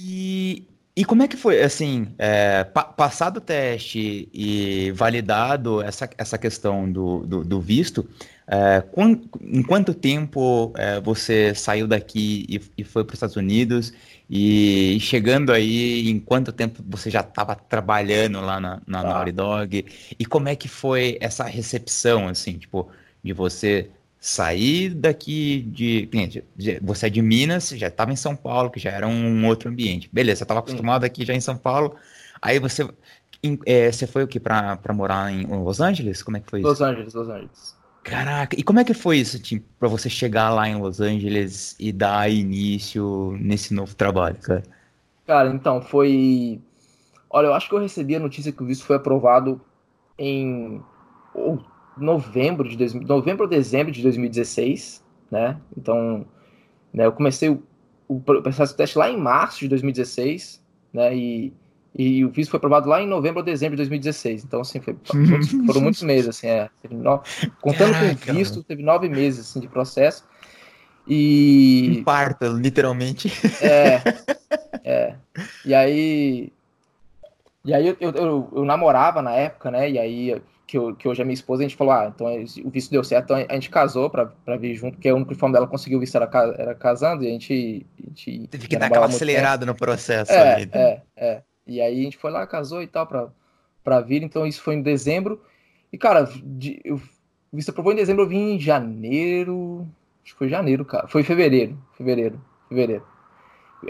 E, e como é que foi, assim, é, pa passado o teste e validado essa, essa questão do, do, do visto, é, em quanto tempo é, você saiu daqui e, e foi para os Estados Unidos? E chegando aí, em quanto tempo você já estava trabalhando lá na, na ah. Naughty Dog? E como é que foi essa recepção, assim, tipo, de você sair daqui de. Você é de Minas, já estava em São Paulo, que já era um outro ambiente. Beleza, você estava acostumado aqui já em São Paulo. Aí você. É, você foi o que? Para morar em Los Angeles? Como é que foi isso? Los Angeles, Los Angeles. Caraca, e como é que foi isso, tipo, pra você chegar lá em Los Angeles e dar início nesse novo trabalho, cara? Cara, então, foi. Olha, eu acho que eu recebi a notícia que o visto foi aprovado em novembro de dois... novembro ou dezembro de 2016, né? Então, né, eu comecei o, o processo de teste lá em março de 2016, né? E e o visto foi aprovado lá em novembro ou dezembro de 2016. Então, assim, foi, foram muitos meses, assim, é. No... Contando Caraca, com o visto, mano. teve nove meses, assim, de processo. E... Parto, literalmente. É, é. E aí... E aí eu, eu, eu, eu, namorava na época, né? E aí, que, eu, que hoje é minha esposa, a gente falou, ah, então o visto deu certo, então a gente casou pra, pra vir junto, porque a única forma dela conseguir o visto era, era casando, e a gente... A gente Teve que dar aquela acelerada no processo. É, ali, né? é, é. E aí a gente foi lá, casou e tal, pra, pra vir. Então isso foi em dezembro. E, cara, de, eu, o visto aprovou em dezembro, eu vim em janeiro. Acho que foi janeiro, cara. Foi fevereiro. Fevereiro. Fevereiro.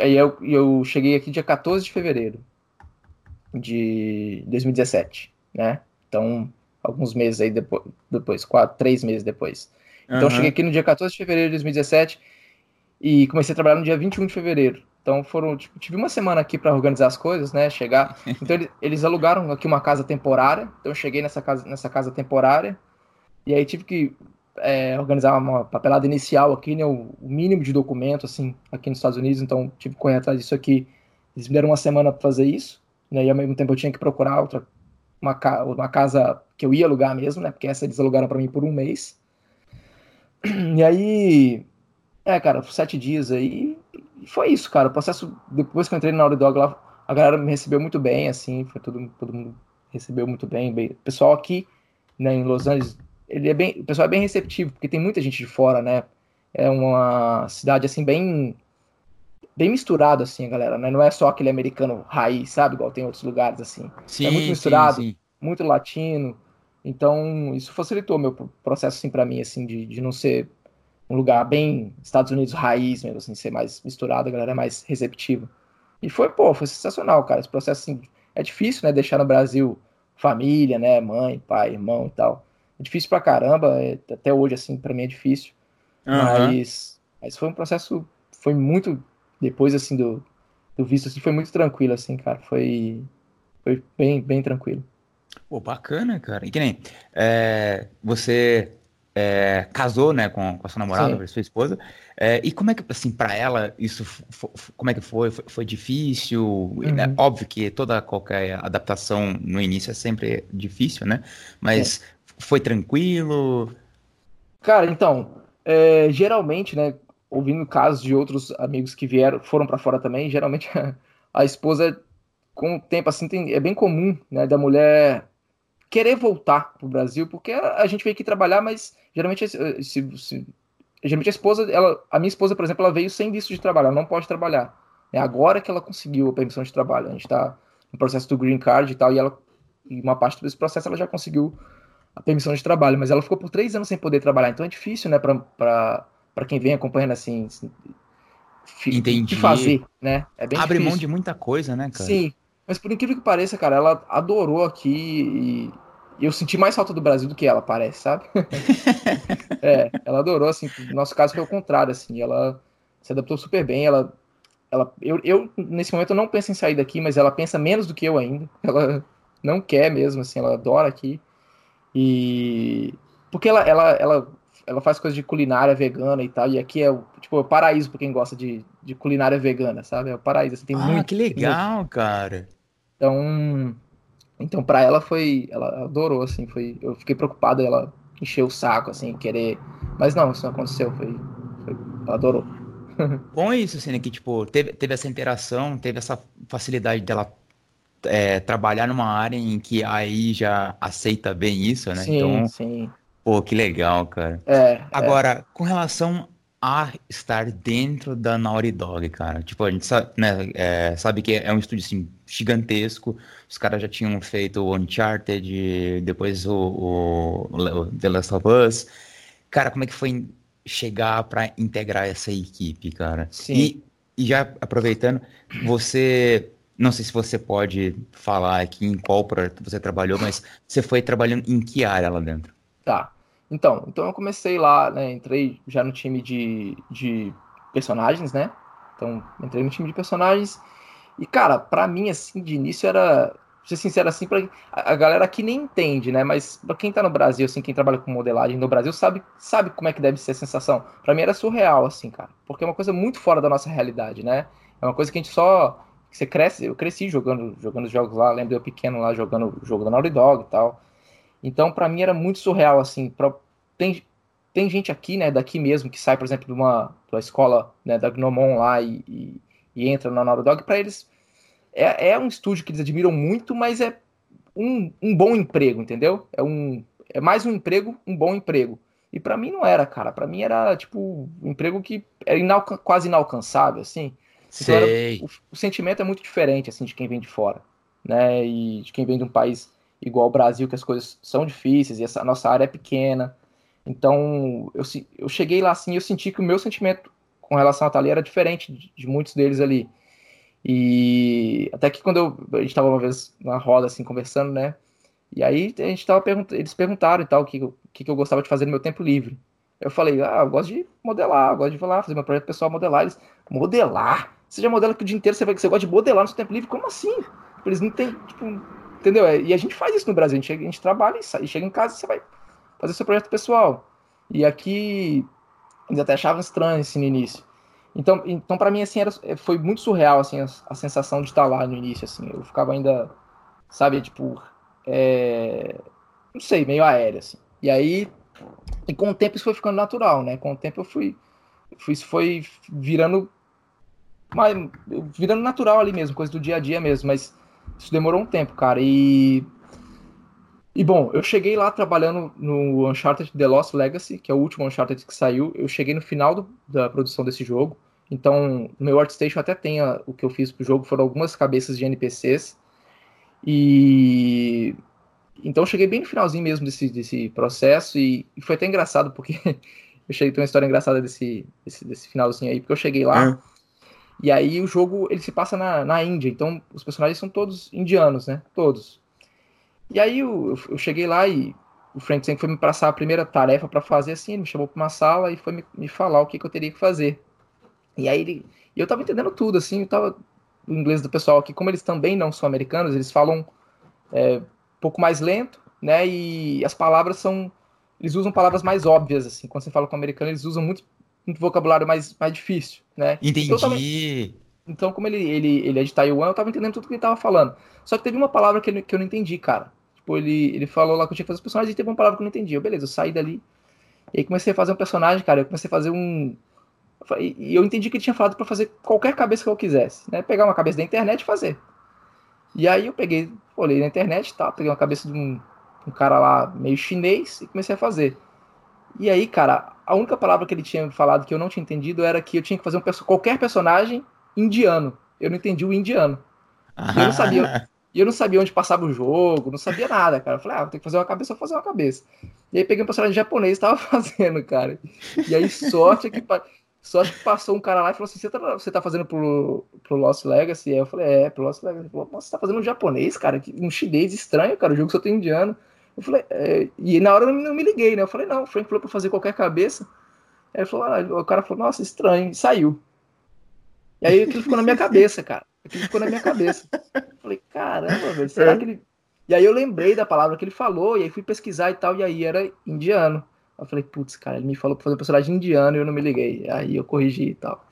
Aí eu, eu cheguei aqui dia 14 de fevereiro de 2017, né? Então, alguns meses aí depois, depois quatro, três meses depois. Então, uhum. cheguei aqui no dia 14 de fevereiro de 2017 E comecei a trabalhar no dia 21 de fevereiro. Então foram, tipo, tive uma semana aqui para organizar as coisas, né? Chegar. Então eles, eles, alugaram aqui uma casa temporária. Então eu cheguei nessa casa, nessa casa temporária. E aí tive que é, organizar uma papelada inicial aqui, né? O, o, mínimo de documento, assim, aqui nos Estados Unidos. Então tive que correr atrás disso aqui. Eles me deram uma semana para fazer isso. Né, e ao mesmo tempo eu tinha que procurar outra, uma, uma casa que eu ia alugar mesmo, né? Porque essa eles alugaram para mim por um mês. E aí, é, cara, sete dias aí. E foi isso, cara. O processo, depois que eu entrei na Naughty Dog lá, a galera me recebeu muito bem, assim, foi todo, todo mundo recebeu muito bem. bem. O pessoal aqui, né, em Los Angeles, ele é bem, o pessoal é bem receptivo, porque tem muita gente de fora, né? É uma cidade, assim, bem bem misturado, assim, galera, né? Não é só aquele americano raiz, sabe? Igual tem outros lugares, assim. Sim, é muito misturado, sim, sim. muito latino. Então, isso facilitou meu processo, assim, para mim, assim, de, de não ser um lugar bem Estados Unidos raiz mesmo, assim, ser mais misturado, a galera é mais receptiva. E foi, pô, foi sensacional, cara. Esse processo, assim, é difícil, né? Deixar no Brasil família, né? Mãe, pai, irmão e tal. É difícil pra caramba, é, até hoje, assim, pra mim é difícil. Uhum. Mas, mas foi um processo, foi muito depois, assim, do, do visto, assim, foi muito tranquilo, assim, cara. Foi, foi bem, bem tranquilo. Pô, bacana, cara. E que nem, é, você é, casou, né, com, com a sua namorada, com a sua esposa, é, e como é que, assim, para ela, isso, como é que foi? Foi, foi difícil? Uhum. É óbvio que toda, qualquer adaptação no início é sempre difícil, né? Mas é. foi tranquilo? Cara, então, é, geralmente, né, ouvindo casos de outros amigos que vieram, foram para fora também, geralmente a, a, esposa, com o tempo assim, tem, é bem comum, né, da mulher querer voltar pro Brasil, porque a, a gente veio aqui trabalhar, mas geralmente, se, se, geralmente a esposa, ela, a minha esposa, por exemplo, ela veio sem visto de trabalho, ela não pode trabalhar. É agora que ela conseguiu a permissão de trabalho. A gente está no processo do green card e tal, e ela, e uma parte desse processo ela já conseguiu a permissão de trabalho, mas ela ficou por três anos sem poder trabalhar, então é difícil, né, para para quem vem acompanhando assim, Entendi. de fazer, né? É bem Abre difícil. mão de muita coisa, né, cara? Sim, mas por incrível que pareça, cara, ela adorou aqui e eu senti mais falta do Brasil do que ela, parece, sabe? é, ela adorou, assim, no nosso caso foi o contrário, assim, ela se adaptou super bem, ela, ela eu, eu, nesse momento, eu não penso em sair daqui, mas ela pensa menos do que eu ainda, ela não quer mesmo, assim, ela adora aqui, e... porque ela, ela, ela ela faz coisa de culinária vegana e tal, e aqui é o, tipo, é o paraíso pra quem gosta de, de culinária vegana, sabe? É o paraíso, assim, tem ah, muito. que legal, muito. cara. Então, então para ela foi, ela adorou, assim, foi, eu fiquei preocupado, ela encheu o saco, assim, querer, mas não, isso não aconteceu, foi, foi ela adorou. Bom é isso, assim, né, que, tipo, teve, teve essa interação, teve essa facilidade dela é, trabalhar numa área em que aí já aceita bem isso, né? Sim, então, sim. Pô, que legal, cara. É, é. Agora, é. com relação a estar dentro da Naughty Dog, cara. Tipo, a gente sabe, né, é, sabe que é um estúdio assim, gigantesco. Os caras já tinham feito o Uncharted, depois o, o, o, The Last of Us. Cara, como é que foi chegar para integrar essa equipe, cara? Sim. E, e já aproveitando, você. Não sei se você pode falar aqui em qual projeto você trabalhou, mas você foi trabalhando em que área lá dentro? Tá. Então, então eu comecei lá, né? Entrei já no time de, de personagens, né? Então, entrei no time de personagens. E, cara, pra mim, assim, de início era. Ser sincero, assim, pra, a, galera aqui nem entende, né? Mas pra quem tá no Brasil, assim, quem trabalha com modelagem no Brasil, sabe, sabe como é que deve ser a sensação. Pra mim era surreal, assim, cara. Porque é uma coisa muito fora da nossa realidade, né? É uma coisa que a gente só. Você cresce, eu cresci jogando, jogando jogos lá, lembro eu pequeno lá jogando jogo da Naughty Dog e tal. Então, para mim era muito surreal, assim. Pra... Tem, tem gente aqui, né, daqui mesmo, que sai, por exemplo, de uma, de uma escola né, da Gnomon lá e, e, e entra na Naughty Dog. Para eles, é, é um estúdio que eles admiram muito, mas é um, um bom emprego, entendeu? É, um, é mais um emprego, um bom emprego. E para mim não era, cara. Para mim era, tipo, um emprego que era inalca quase inalcançável, assim. Então, era, o, o sentimento é muito diferente, assim, de quem vem de fora, né? E de quem vem de um país igual o Brasil, que as coisas são difíceis e essa, a nossa área é pequena. Então, eu, eu cheguei lá assim e eu senti que o meu sentimento com relação à Thalia era diferente de, de, muitos deles ali. E até que quando eu, a gente estava uma vez na roda, assim, conversando, né? E aí a gente tava pergunt, eles perguntaram e tal o que, que, eu gostava de fazer no meu tempo livre. Eu falei, ah, eu gosto de modelar, eu gosto de falar, fazer meu projeto pessoal, modelar. Eles, modelar? Você já modela que o dia inteiro, você vai que você gosta de modelar no seu tempo livre? Como assim? Eles não têm, tipo, entendeu? É, e a gente faz isso no Brasil, a gente, a gente trabalha e, sai, chega em casa e você vai fazer seu projeto pessoal. E aqui, eles até achavam estranho assim no início. Então, então para mim, assim, era, foi muito surreal, assim, a, a, sensação de estar lá no início, assim. Eu ficava ainda, sabe, tipo, é, não sei, meio aéreo, assim. E aí, e com o tempo isso foi ficando natural, né? Com o tempo eu fui, isso foi virando, mais, virando natural ali mesmo, coisa do dia a dia mesmo, mas isso demorou um tempo, cara. E e bom, eu cheguei lá trabalhando no Uncharted The Lost Legacy, que é o último Uncharted que saiu. Eu cheguei no final do, da produção desse jogo. Então, no meu Artstation até tem a, o que eu fiz pro jogo, foram algumas cabeças de NPCs. E então eu cheguei bem no finalzinho mesmo desse, desse processo e, e foi até engraçado porque eu cheguei tem uma história engraçada desse, desse, desse finalzinho aí, porque eu cheguei lá é. e aí o jogo ele se passa na, na Índia, então os personagens são todos indianos, né? Todos. E aí eu, eu cheguei lá e o Frank sempre foi me passar a primeira tarefa para fazer assim, ele me chamou para uma sala e foi me, me falar o que, que, eu teria que fazer. E aí ele, e eu tava entendendo tudo, assim, eu tava, o inglês do pessoal aqui, como eles também não são americanos, eles falam é, um pouco mais lento, né, e as palavras são, eles usam palavras mais óbvias, assim, quando você fala com o americano, eles usam muito, muito vocabulário mais, mais difícil, né. Entendi. Então, também, então como ele, ele, ele é de Taiwan, eu tava entendendo tudo que ele tava falando. Só que teve uma palavra que, que eu não entendi, cara. Tipo, ele, ele falou lá que eu tinha que fazer os personagens e teve uma palavra que eu não entendi. Eu, beleza, eu saí dali. E aí comecei a fazer um personagem, cara. Eu comecei a fazer um. E eu entendi que ele tinha falado para fazer qualquer cabeça que eu quisesse, né? Pegar uma cabeça da internet e fazer. E aí eu peguei, olhei na internet, tá? Peguei uma cabeça de um, um cara lá meio chinês e comecei a fazer. E aí, cara, a única palavra que ele tinha falado que eu não tinha entendido era que eu tinha que fazer um qualquer personagem indiano. Eu não entendi o indiano. Ah. Eu não sabia. E eu não sabia onde passava o jogo, não sabia nada, cara. Eu falei, ah, ter que fazer uma cabeça, vou fazer uma cabeça. E aí peguei um personagem japonês e tava fazendo, cara. E aí, sorte que, sorte que passou um cara lá e falou assim: você tá, você tá fazendo pro, pro Lost Legacy? E aí eu falei, é, pro Lost Legacy. Ele falou, Nossa, você tá fazendo um japonês, cara? Um chinês estranho, cara. O jogo só tem indiano. Eu falei, é... e na hora eu não me liguei, né? Eu falei, não, o Frank falou pra fazer qualquer cabeça. Aí falou, ah, o cara falou, nossa, estranho, e saiu. E aí aquilo ficou na minha cabeça, cara. Aquilo ficou na minha cabeça. Falei, caramba, velho, será é. que ele. E aí eu lembrei da palavra que ele falou, e aí fui pesquisar e tal, e aí era indiano. Eu falei, putz, cara, ele me falou pra fazer um personagem indiano e eu não me liguei. Aí eu corrigi e tal.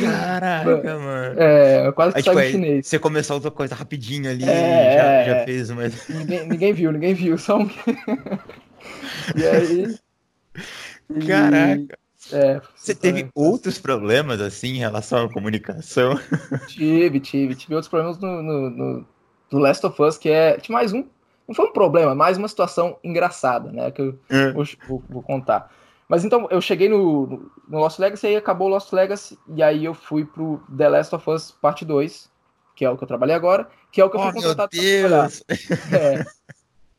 Caraca, mano. É, quase que aí, tipo, chinês. Você começou outra coisa rapidinho ali é, já, é, já, fez uma. Ninguém, ninguém viu, ninguém viu, só um. e aí. Caraca. É, Você teve é, outros problemas assim em relação à comunicação? Tive, tive. Tive outros problemas no, no, no, no Last of Us, que é. Tinha mais um. Não foi um problema, mais uma situação engraçada, né? Que eu é. vou, vou, vou, contar. Mas então, eu cheguei no, no Lost Legacy, aí acabou o Lost Legacy, e aí eu fui pro The Last of Us Parte 2, que é o que eu trabalhei agora, que é o que eu fui oh, contratado pra trabalhar. É.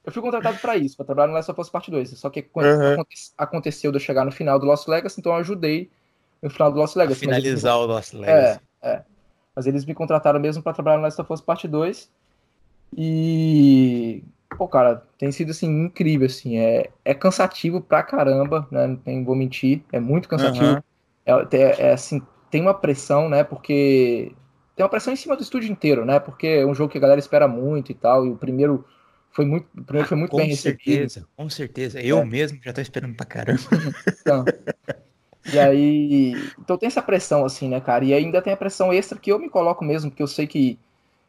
Eu fui contratado para isso, para trabalhar no Last of Us Part 2. Só que quando uhum. aconteceu de eu chegar no final do Lost Legacy, então eu ajudei no final do Lost Legacy. finalizar o Lost Legacy. É, é. Mas eles me contrataram mesmo para trabalhar no Last of Us Part 2. E. Pô, cara, tem sido assim, incrível, assim. É, é cansativo pra caramba, né? Não tem, vou mentir. É muito cansativo. Uhum. É, é, é, assim, tem uma pressão, né? Porque. Tem uma pressão em cima do estúdio inteiro, né? Porque é um jogo que a galera espera muito e tal. E o primeiro foi muito, o primeiro foi muito ah, bem certeza, recebido. Com certeza, eu é. mesmo já tô esperando pra caramba. Então, e aí, então tem essa pressão assim, né, cara? E ainda tem a pressão extra que eu me coloco mesmo, porque eu sei que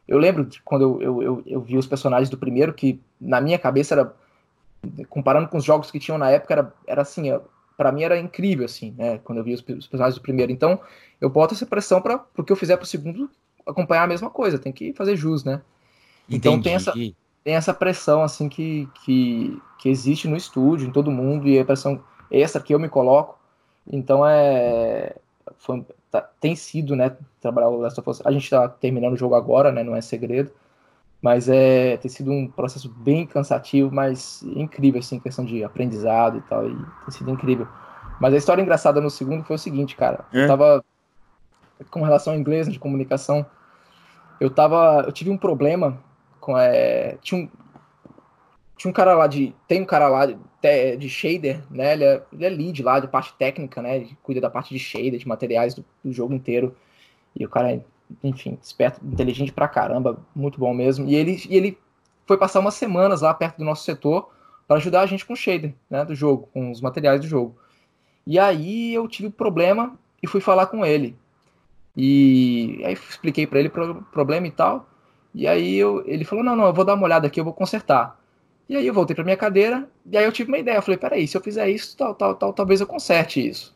eu lembro de quando eu, eu, eu, eu vi os personagens do primeiro que na minha cabeça era comparando com os jogos que tinham na época era, era assim, para mim era incrível assim, né, quando eu vi os, os personagens do primeiro. Então, eu boto essa pressão para porque eu fizer pro segundo acompanhar a mesma coisa, tem que fazer jus, né? Então Entendi. tem essa tem essa pressão assim que, que, que existe no estúdio, em todo mundo, e a pressão extra que eu me coloco. Então é. Foi, tá, tem sido, né? Trabalhar o Last of Us. A gente está terminando o jogo agora, né? Não é segredo. Mas é, tem sido um processo bem cansativo, mas incrível, assim, questão de aprendizado e tal. E tem sido incrível. Mas a história engraçada no segundo foi o seguinte, cara. É? Eu tava. Com relação ao inglês, de comunicação, eu tava. Eu tive um problema com, é, tinha um, tinha um cara lá de. Tem um cara lá de, de shader, né? Ele é, ele é, lead lá de parte técnica, né? Ele cuida da parte de shader, de materiais do, do jogo inteiro. E o cara é, enfim, esperto, inteligente pra caramba, muito bom mesmo. E ele, e ele foi passar umas semanas lá perto do nosso setor para ajudar a gente com o shader, né? Do jogo, com os materiais do jogo. E aí eu tive um problema e fui falar com ele. E aí expliquei para ele o problema e tal. E aí eu, ele falou: Não, não, eu vou dar uma olhada aqui, eu vou consertar. E aí eu voltei para minha cadeira, e aí eu tive uma ideia. Eu falei, peraí, se eu fizer isso, tal, tal, tal, talvez eu conserte isso.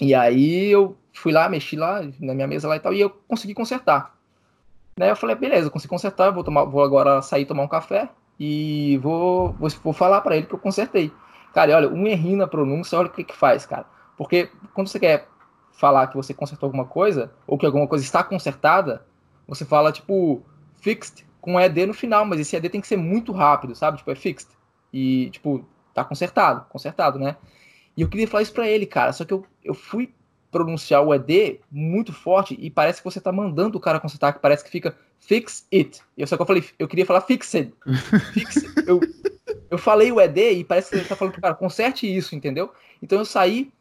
E aí eu fui lá, mexi lá na minha mesa lá e tal, e eu consegui consertar. Né, eu falei, beleza, consegui consertar, vou, tomar, vou agora sair tomar um café e vou, vou, vou falar para ele que eu consertei. Cara, olha, um errinho na pronúncia, olha o que que faz, cara. Porque quando você quer falar que você consertou alguma coisa, ou que alguma coisa está consertada, você fala, tipo, fixed com ED no final, mas esse ED tem que ser muito rápido, sabe? Tipo, é fixed. E, tipo, tá consertado, consertado, né? E eu queria falar isso pra ele, cara, só que eu, eu fui pronunciar o ED muito forte e parece que você tá mandando o cara consertar, que parece que fica fix it. E eu só que eu falei, eu queria falar fixed. Fix, eu, eu falei o ED e parece que ele tá falando pro cara, conserte isso, entendeu? Então eu saí,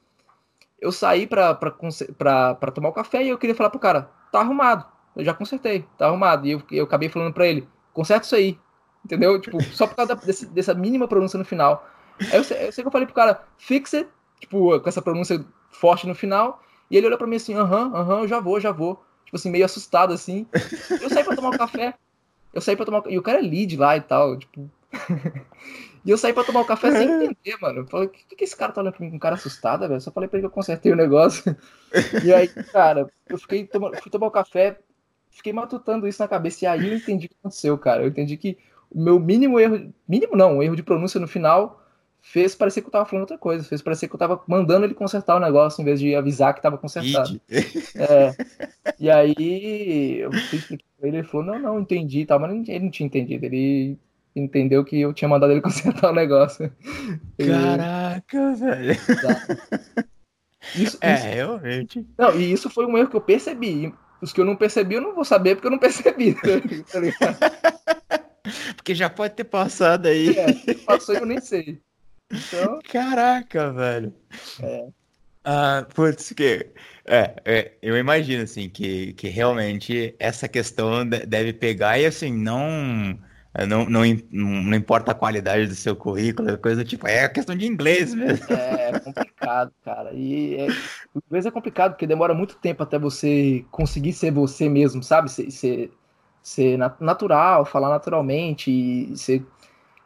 eu saí pra, pra, pra, pra tomar o café e eu queria falar pro cara, tá arrumado eu já consertei, tá arrumado. E eu, eu acabei falando para ele, conserta isso aí. Entendeu? Tipo, só por causa desse, dessa mínima pronúncia no final. Aí eu, eu sei que eu falei pro cara, fix it, tipo, com essa pronúncia forte no final. E ele olhou pra mim assim, aham, aham, eu já vou, já vou. Tipo assim, meio assustado assim. Eu saí pra tomar um café. Eu saí pra tomar. E o cara é lead lá e tal, tipo. e eu saí pra tomar um café sem entender, mano. Eu falei, o que, que esse cara tá olhando pra mim com um cara assustado, velho? Só falei pra ele que eu consertei o negócio. e aí, cara, eu fiquei tomando, fui tomar um café, fiquei matutando isso na cabeça. E aí eu entendi o que aconteceu, cara. Eu entendi que o meu mínimo erro. Mínimo não, um erro de pronúncia no final fez parecer que eu tava falando outra coisa. Fez parecer que eu tava mandando ele consertar o negócio em vez de avisar que tava consertado. É, e aí eu expliquei pra ele, ele falou, não, não, entendi tal, mas ele não tinha entendido. Ele entendeu que eu tinha mandado ele consertar o negócio. Caraca, velho. Isso, é, isso, realmente. Não, e isso foi um erro que eu percebi. Os que eu não percebi, eu não vou saber porque eu não percebi. Tá porque já pode ter passado aí. É, passou e eu nem sei. Então... Caraca, velho. É. Ah, putz, que. É, é, eu imagino, assim, que, que realmente essa questão deve pegar e, assim, não não, não, não importa a qualidade do seu currículo, é coisa tipo, é questão de inglês mesmo. É, é complicado, cara. E é, o inglês é complicado porque demora muito tempo até você conseguir ser você mesmo, sabe? Ser, ser, ser natural, falar naturalmente e ser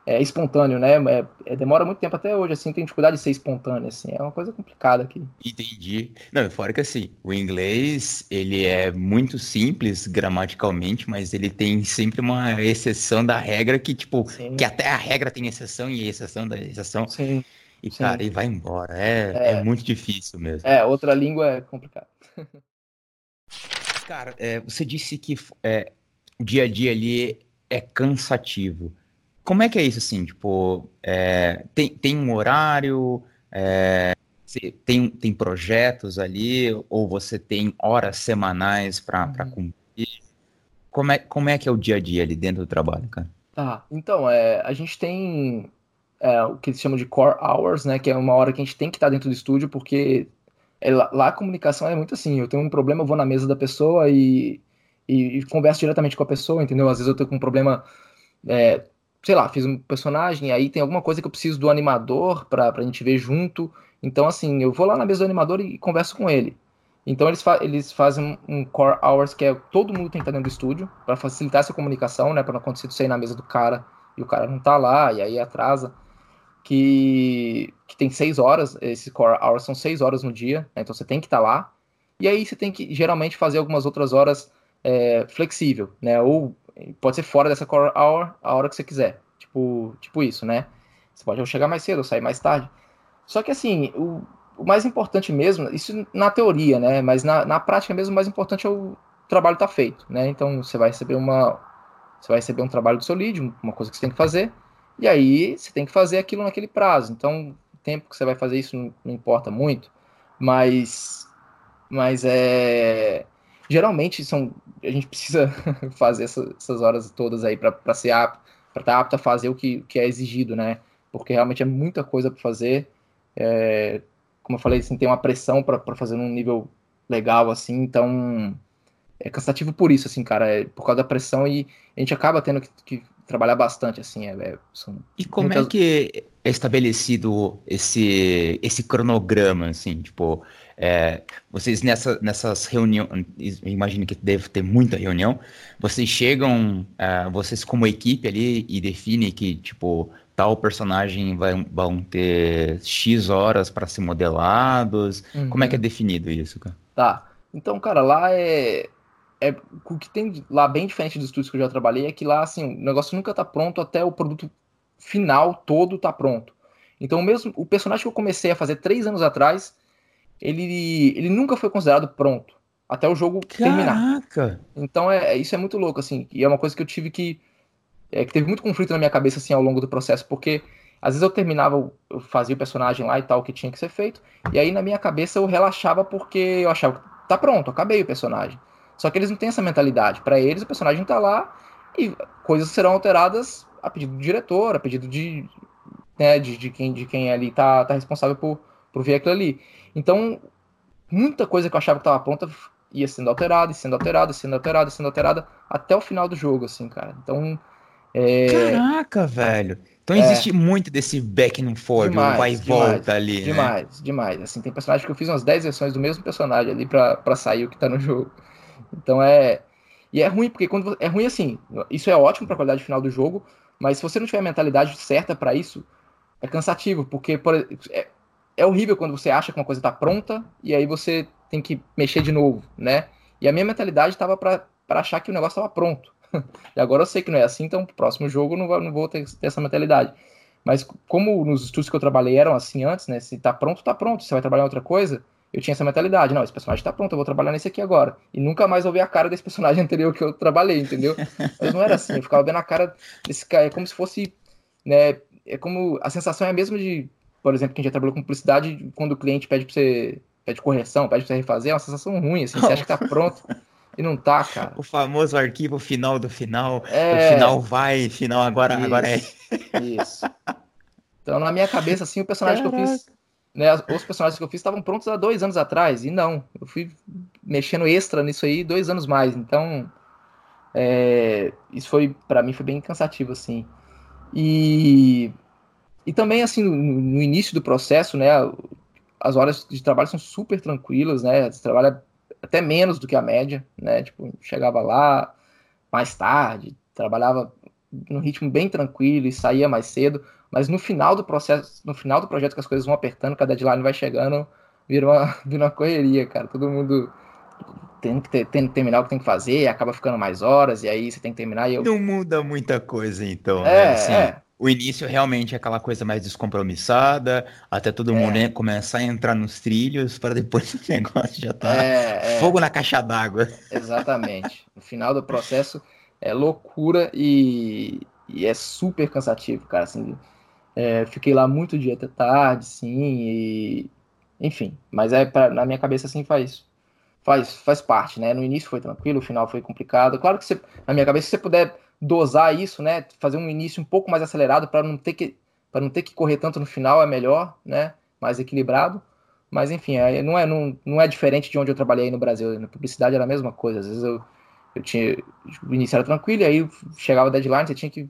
é, espontâneo, né? É, é, demora muito tempo até hoje, assim, tem dificuldade de ser espontâneo, assim, é uma coisa complicada aqui. Entendi. Não, fora que assim, o inglês, ele é muito simples gramaticalmente, mas ele tem sempre uma exceção da regra que, tipo, Sim. que até a regra tem exceção e exceção da exceção. Sim. E, Sim. cara, e vai embora. É, é, é muito difícil mesmo. É, outra língua é complicado. cara, é, você disse que é, o dia a dia ali é cansativo. Como é que é isso, assim? Tipo, é, tem, tem um horário, é, tem, tem projetos ali, ou você tem horas semanais para uhum. cumprir? Como é, como é que é o dia a dia ali dentro do trabalho, cara? Tá, então, é, a gente tem é, o que eles chamam de core hours, né? Que é uma hora que a gente tem que estar dentro do estúdio, porque é, lá a comunicação é muito assim, eu tenho um problema, eu vou na mesa da pessoa e, e, e converso diretamente com a pessoa, entendeu? Às vezes eu tenho um problema é, sei lá, fiz um personagem, aí tem alguma coisa que eu preciso do animador pra, pra gente ver junto. Então, assim, eu vou lá na mesa do animador e, converso com ele. Então, eles, fa eles fazem um core hours que é todo mundo tem que estar dentro do estúdio, para facilitar essa comunicação, né? Pra não acontecer de sair na mesa do cara e o cara não tá lá, e aí atrasa. Que, que tem seis horas, esses core hours são seis horas no dia, né, então você tem que estar lá. E aí você tem que geralmente fazer algumas outras horas é, flexível, né? Ou pode ser fora dessa core hour a hora que você quiser. Tipo, tipo isso, né? Você pode chegar mais cedo sair mais tarde. Só que assim, o, o mais importante mesmo, isso na teoria, né? Mas na, na prática mesmo, o mais importante é o trabalho tá feito, né? Então você vai receber uma. Você vai receber um trabalho do seu lead, uma coisa que você tem que fazer, e aí você tem que fazer aquilo naquele prazo. Então, o tempo que você vai fazer isso não, não importa muito, mas. Mas é geralmente são a gente precisa fazer essa, essas horas todas aí para ser apto, para estar tá apto a fazer o que, que é exigido, né? Porque realmente é muita coisa para fazer. É, como eu falei, assim, tem uma pressão para fazer num nível legal, assim, então é cansativo por isso, assim, cara, é por causa da pressão e a gente acaba tendo que, que trabalhar bastante, assim, é, é E como muitas... é que é estabelecido esse, esse cronograma, assim, tipo, é, vocês nessa, nessas reuniões, imagino que deve ter muita reunião, vocês chegam, é, vocês como equipe ali e definem que, tipo, tal personagem vai, vão ter X horas para ser modelados, uhum. como é que é uhum. definido isso, cara? Tá, então, cara, lá é, é o que tem lá bem diferente dos estúdios que eu já trabalhei é que lá assim o negócio nunca tá pronto até o produto final todo tá pronto. Então mesmo o personagem que eu comecei a fazer três anos atrás, ele, ele nunca foi considerado pronto até o jogo Caraca. terminar. Então é, é, isso é muito louco assim e é uma coisa que eu tive que é, que teve muito conflito na minha cabeça assim ao longo do processo porque às vezes eu terminava, eu fazia o personagem lá e tal que tinha que ser feito e aí na minha cabeça eu relaxava porque eu achava que tá pronto, acabei o personagem. Só que eles não têm essa mentalidade. Para eles, o personagem tá lá e coisas serão alteradas a pedido do diretor, a pedido de, né, de, de, quem, de quem ali tá, tá responsável por, por ver aquilo ali. Então, muita coisa que eu achava que estava pronta ia sendo alterada, e sendo alterada, sendo alterada, sendo alterada, até o final do jogo, assim, cara. Então. É... Caraca, velho. Então existe é... muito desse back and forth, demais, vai e demais, volta ali, demais, né? Demais, demais. Assim, tem personagem que eu fiz umas 10 versões do mesmo personagem ali pra, pra sair o que tá no jogo. Então é. E é ruim, porque quando. É ruim assim. Isso é ótimo para a qualidade final do jogo, mas se você não tiver a mentalidade certa para isso, é cansativo, porque por, é, é horrível quando você acha que uma coisa está pronta e aí você tem que mexer de novo, né? E a minha mentalidade estava para achar que o negócio estava pronto. e agora eu sei que não é assim, então próximo jogo não vou, não vou ter, ter, essa mentalidade. Mas como nos estudos que eu trabalhei eram assim antes, né? Se tá pronto, tá pronto. Se vai trabalhar outra coisa, eu tinha essa mentalidade, não, esse personagem está pronto, eu vou trabalhar nesse aqui agora. E nunca mais vou ver a cara desse personagem anterior que eu trabalhei, entendeu? Mas não era assim, eu ficava vendo a cara desse cara, é como se fosse, né, é como, a sensação é a mesma de, por exemplo, quem já trabalhou com publicidade, quando o cliente pede pra você, pede correção, pede pra você refazer, é uma sensação ruim, assim, você acha que tá pronto e não tá, cara. O famoso arquivo final do final, é... o final vai, final agora, isso, agora é. Isso. Então, na minha cabeça, assim, o personagem Caraca. que eu fiz né, os personagens que eu fiz estavam prontos há dois anos atrás, e não, eu fui mexendo extra nisso aí dois anos mais, então é, isso foi, para mim, foi bem cansativo, assim. E, e também, assim, no, no, início do processo, né, as horas de trabalho são super tranquilas, né, você trabalha até menos do que a média, né, tipo, chegava lá mais tarde, trabalhava num ritmo bem tranquilo e saía mais cedo, mas no final do processo, no final do projeto que as coisas vão apertando, cada deadline vai chegando, vira uma, vira uma correria, cara. Todo mundo tem que, ter, tem que terminar o que tem que fazer, acaba ficando mais horas, e aí você tem que terminar e eu... Não muda muita coisa, então, é, né? Assim, é. O início realmente é aquela coisa mais descompromissada, até todo é. mundo começar a entrar nos trilhos, para depois o negócio já tá é, é. fogo na caixa d'água. Exatamente. No final do processo é loucura e, e é super cansativo, cara, assim é, fiquei lá muito dia até tarde, sim, e enfim. Mas é pra, na minha cabeça assim faz faz faz parte, né? No início foi tranquilo, o final foi complicado. Claro que você, na minha cabeça se você puder dosar isso, né? Fazer um início um pouco mais acelerado para não ter que para não ter que correr tanto no final é melhor, né? Mais equilibrado. Mas enfim, é, não, é, não, não é diferente de onde eu trabalhei no Brasil. Na publicidade era a mesma coisa. Às vezes eu, eu tinha. O início era tranquilo, e aí chegava a deadline, você tinha que,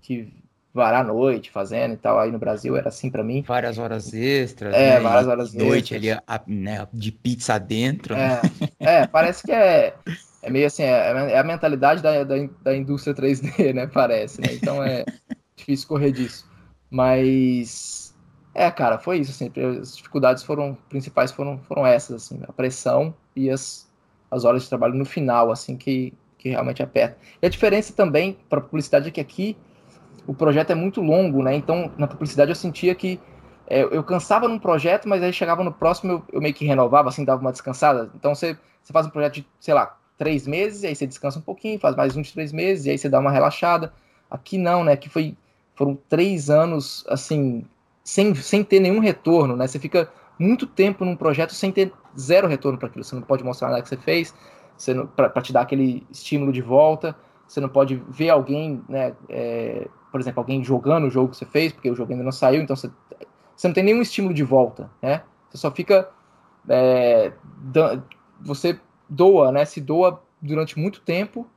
que varar a noite fazendo e tal. Aí no Brasil era assim para mim. Várias horas extras. É, né? várias horas noite extras. ali, né, de pizza dentro. É, é, parece que é, é meio assim, é, é a mentalidade da, da, da, indústria 3D, né? Parece, né? Então é difícil correr disso. Mas é, cara, foi isso, assim. As dificuldades foram principais foram, foram essas, assim, a pressão e as, as horas de trabalho no final, assim, que, que realmente aperta. E a diferença também para publicidade é que aqui o projeto é muito longo, né? Então, na publicidade eu sentia que é, eu cansava num projeto, mas aí chegava no próximo eu, eu, meio que renovava, assim, dava uma descansada. Então, você, você faz um projeto de, sei lá, três meses, aí você descansa um pouquinho, faz mais um de três meses, e aí você dá uma relaxada. Aqui não, né? Aqui foi, foram três anos, assim, sem, sem ter nenhum retorno, né? Você fica muito tempo num projeto sem ter zero retorno para aquilo. Você não pode mostrar nada que você fez, para te dar aquele estímulo de volta. você não pode ver alguém, né, é, por exemplo, alguém jogando o jogo que você fez, porque o jogo ainda não saiu, então você, você não tem nenhum estímulo de volta, né? Você só fica. É, você doa, né? Se doa durante muito tempo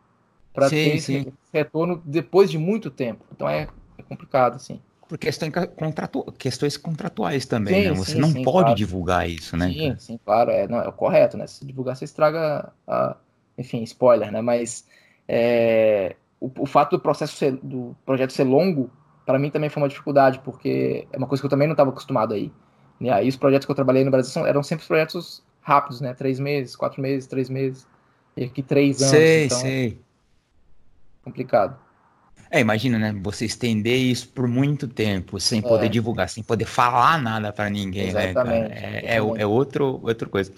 para ter esse retorno depois de muito tempo. Então é, é complicado, assim. Por questões, contratu... questões contratuais também, sim, né? Você sim, não sim, pode claro. divulgar isso, né? Sim, sim, claro, é, não, é o correto, né? Se divulgar, você estraga a, enfim, spoiler, né? Mas é, o, o, fato do processo ser, do projeto ser longo, para mim também foi uma dificuldade, porque é uma coisa que eu também não estava acostumado aí. E aí os projetos que eu trabalhei no Brasil são, eram sempre projetos rápidos, né? Três meses, quatro meses, três meses. E aqui três anos. Sei, então, sei. Complicado. É, imagina, né? Você estender isso por muito tempo, sem poder é. divulgar, sem poder falar nada para ninguém, exatamente, né, cara? É, é, é, outro, outra coisa.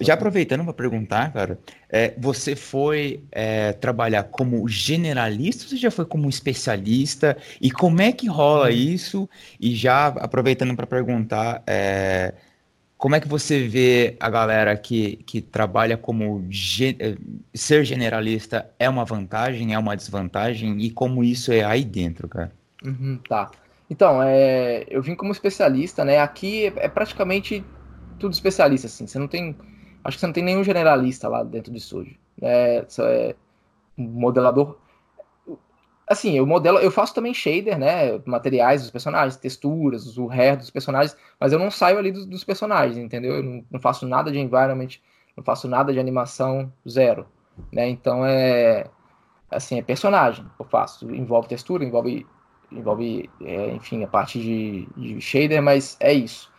Já aproveitando para perguntar, cara, é, você foi é, trabalhar como generalista ou você já foi como especialista? E como é que rola hum. isso? E já aproveitando para perguntar, é, como é que você vê a galera que, que trabalha como ge ser generalista é uma vantagem, é uma desvantagem? E como isso é aí dentro, cara? Uhum, tá. Então, é, eu vim como especialista, né? Aqui é, é praticamente tudo especialista, assim. Você não tem acho que você não tem nenhum generalista lá dentro do estúdio. É, é modelador. Assim, eu modelo, eu faço também shader, né? Materiais dos personagens, texturas, o hair dos personagens, mas eu não saio ali dos, dos personagens, entendeu? Eu não, não, faço nada de environment, não faço nada de animação, zero. Né? Então é. Assim, é personagem eu faço. Envolve textura, envolve, envolve é, enfim, a parte de, de shader, mas é isso.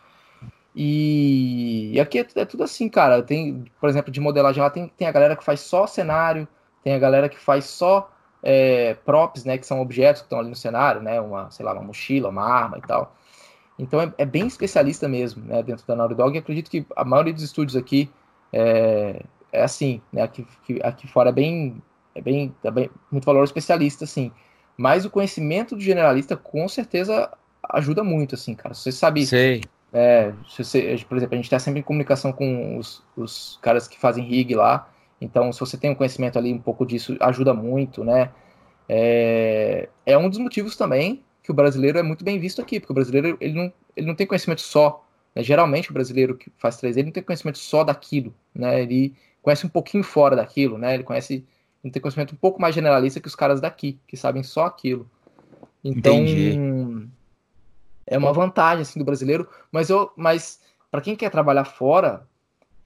E, e aqui é, é, tudo assim, cara. Tem, por exemplo, de modelagem lá tem, tem a galera que faz só cenário, tem a galera que faz só é, props, né? Que são objetos que estão ali no cenário, né? Uma, sei lá, uma mochila, uma arma e tal. Então é, é bem especialista mesmo, né? Dentro da Naughty Dog. E acredito que a maioria dos estúdios aqui é, é assim, né? Aqui, aqui fora é bem, é bem, é bem muito valor especialista, assim. Mas o conhecimento do generalista com certeza ajuda muito, assim, cara. Você sabe. Sei é, você, por exemplo, a gente está sempre em comunicação com os, os caras que fazem rig lá, então se você tem um conhecimento ali um pouco disso, ajuda muito, né? É, é um dos motivos também que o brasileiro é muito bem visto aqui, porque o brasileiro ele não, ele não tem conhecimento só. Né? Geralmente o brasileiro que faz 3D ele não tem conhecimento só daquilo, né? Ele conhece um pouquinho fora daquilo, né? Ele conhece, ele tem conhecimento um pouco mais generalista que os caras daqui, que sabem só aquilo. Então, Entendi é uma vantagem assim do brasileiro, mas eu, mas para quem quer trabalhar fora,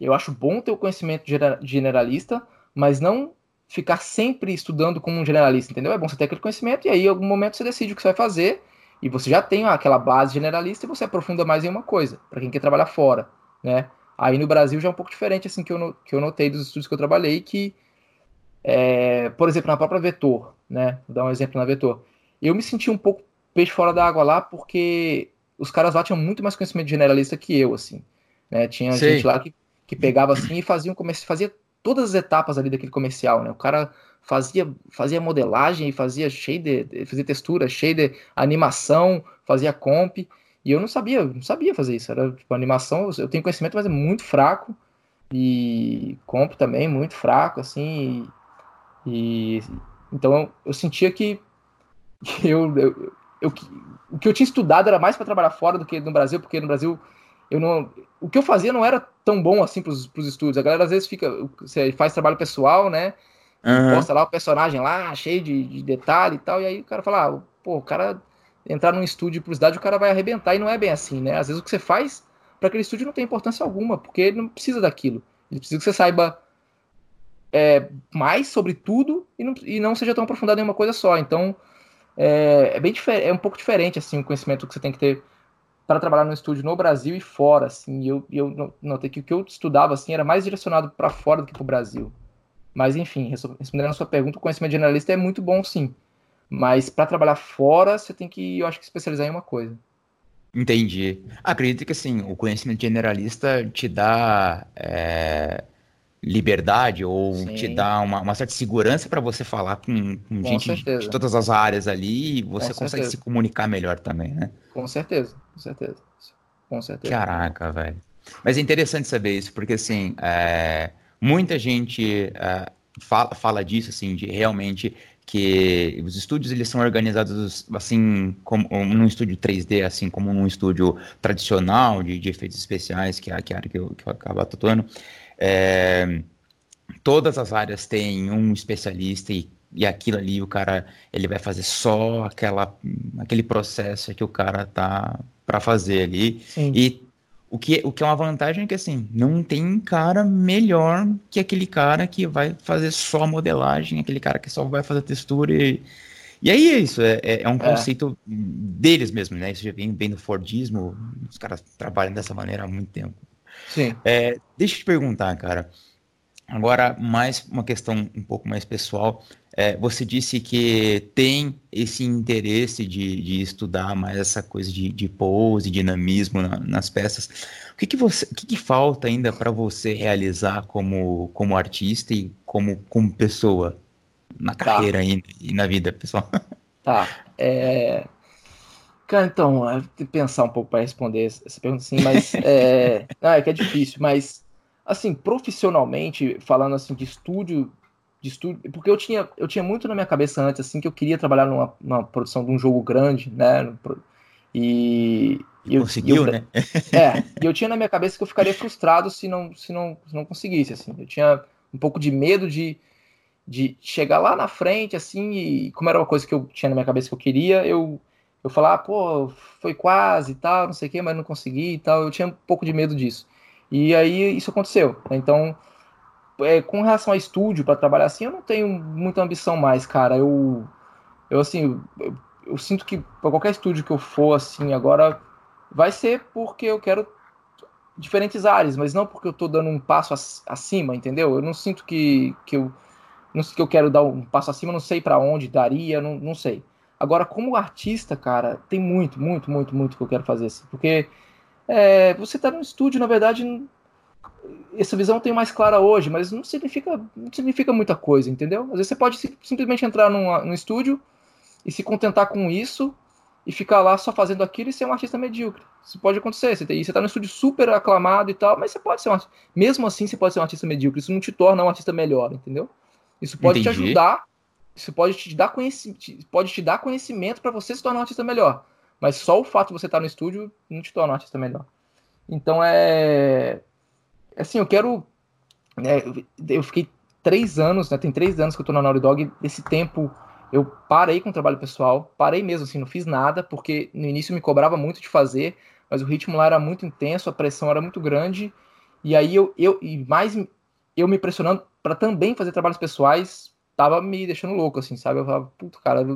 eu acho bom ter o conhecimento generalista, mas não ficar sempre estudando como um generalista, entendeu? É bom você ter aquele conhecimento e aí em algum momento você decide o que você vai fazer e você já tem aquela base generalista e você aprofunda mais em uma coisa, para quem quer trabalhar fora, né? Aí no Brasil já é um pouco diferente assim que eu, que eu notei dos estudos que eu trabalhei que é, por exemplo, na própria Vetor, né? Vou dar um exemplo na Vetor. Eu me senti um pouco peixe fora da água lá, porque os caras lá tinham muito mais conhecimento generalista que eu, assim. Né? Tinha Sei. gente lá que, que pegava assim e fazia um comercial, fazia todas as etapas ali daquele comercial, né? O cara fazia, fazia modelagem, fazia shader, fazia textura, shader, animação, fazia comp. E eu não sabia, não sabia fazer isso. Era tipo animação, eu tenho conhecimento, mas é muito fraco. E comp também muito fraco, assim. E, e então eu, eu sentia que, que eu, eu, eu, o que eu tinha estudado era mais para trabalhar fora do que no Brasil, porque no Brasil eu não, o que eu fazia não era tão bom assim para os estudos. A galera às vezes fica, você faz trabalho pessoal, né? Uhum. Posta lá o personagem lá, cheio de, de detalhe e tal, e aí o cara fala, ah, pô, o cara entrar num estúdio de publicidade, o cara vai arrebentar, e não é bem assim, né? Às vezes o que você faz para aquele estúdio não tem importância alguma, porque ele não precisa daquilo. Ele precisa que você saiba é, mais sobre tudo e não, e não seja tão aprofundado em uma coisa só. Então, é, é bem é um pouco diferente assim o conhecimento que você tem que ter para trabalhar no estúdio no Brasil e fora, assim. E eu, eu notei que o que eu estudava assim era mais direcionado para fora do que para o Brasil. Mas enfim, respondendo a sua pergunta, o conhecimento generalista é muito bom, sim. Mas para trabalhar fora, você tem que, eu acho que especializar em uma coisa. Entendi. Acredito que assim, o conhecimento generalista te dá é, liberdade ou Sim. te dá uma, uma certa segurança para você falar com, com, com gente certeza. de todas as áreas ali e você com consegue certeza. se comunicar melhor também, né? Com certeza, com certeza. Com certeza. Caraca, velho. Mas é interessante saber isso, porque assim, é, muita gente é, fala, fala disso, assim, de realmente que os estúdios eles são organizados assim como num estúdio 3D, assim como num estúdio tradicional de, de efeitos especiais, que é a, que é a área que eu, que eu acabo atuando. É, todas as áreas têm um especialista e, e aquilo ali o cara ele vai fazer só aquela aquele processo que o cara tá para fazer ali Sim. e o que, o que é uma vantagem é que, assim, não tem cara melhor que aquele cara que vai fazer só a modelagem, aquele cara que só vai fazer textura e... E aí é isso, é, é, é um é. conceito é. deles mesmo, né? Isso já vem, vem do Fordismo, os caras trabalham dessa maneira há muito tempo. Sim. É, deixa eu te perguntar, cara. Agora, mais uma questão um pouco mais pessoal. É, você disse que tem esse interesse de, de estudar mais essa coisa de, de pose, dinamismo na, nas peças. O que, que, você, o que, que falta ainda para você realizar como, como artista e como, como pessoa na tá. carreira tá. ainda e na vida pessoal? Tá. É... Cara, então, eu tenho que pensar um pouco para responder essa pergunta, sim, mas é... Não, é que é difícil, mas assim, profissionalmente, falando assim de estúdio de estúdio, porque eu tinha, eu tinha muito na minha cabeça antes, assim, que eu queria trabalhar numa, numa produção de um jogo grande, né, e... e Conseguiu, eu, né? é, e eu tinha na minha cabeça que eu ficaria frustrado se não, se não, se não conseguisse, assim, eu tinha um pouco de medo de, de chegar lá na frente, assim, e como era uma coisa que eu tinha na minha cabeça que eu queria, eu, eu falar, ah, pô, foi quase e tal, não sei o que, mas não consegui e tal, eu tinha um pouco de medo disso. E aí isso aconteceu, né? então é, com relação a estúdio para trabalhar assim, eu não tenho muita ambição mais, cara. Eu, eu assim, eu, eu sinto que para qualquer estúdio que eu for assim agora vai ser porque eu quero diferentes áreas, mas não porque eu tô dando um passo acima, entendeu? Eu não sinto que, que eu não sei que eu quero dar um passo acima, não sei para onde daria, não, não sei. Agora, como artista, cara, tem muito, muito, muito, muito que eu quero fazer assim, porque é, você tá no estúdio, na verdade, essa visão tem mais clara hoje, mas não significa, não significa muita coisa, entendeu? Às vezes você pode simplesmente entrar num, num estúdio e se contentar com isso e ficar lá só fazendo aquilo e ser um artista medíocre. Isso pode acontecer. Você, tem, você tá no estúdio super aclamado e tal, mas você pode ser um artista. Mesmo assim, você pode ser um artista medíocre. Isso não te torna um artista melhor, entendeu? Isso pode Entendi. te ajudar. Isso pode te dar conhecimento, pode te dar conhecimento para você se tornar um artista melhor. Mas só o fato de você estar no estúdio não te torna um artista melhor. Então é assim, eu quero. Né, eu fiquei três anos, né? Tem três anos que eu tô na Naughty Dog. Esse tempo eu parei com o trabalho pessoal, parei mesmo, assim, não fiz nada, porque no início me cobrava muito de fazer, mas o ritmo lá era muito intenso, a pressão era muito grande, e aí eu, eu e mais eu me pressionando para também fazer trabalhos pessoais, tava me deixando louco, assim, sabe? Eu falava, puto, cara,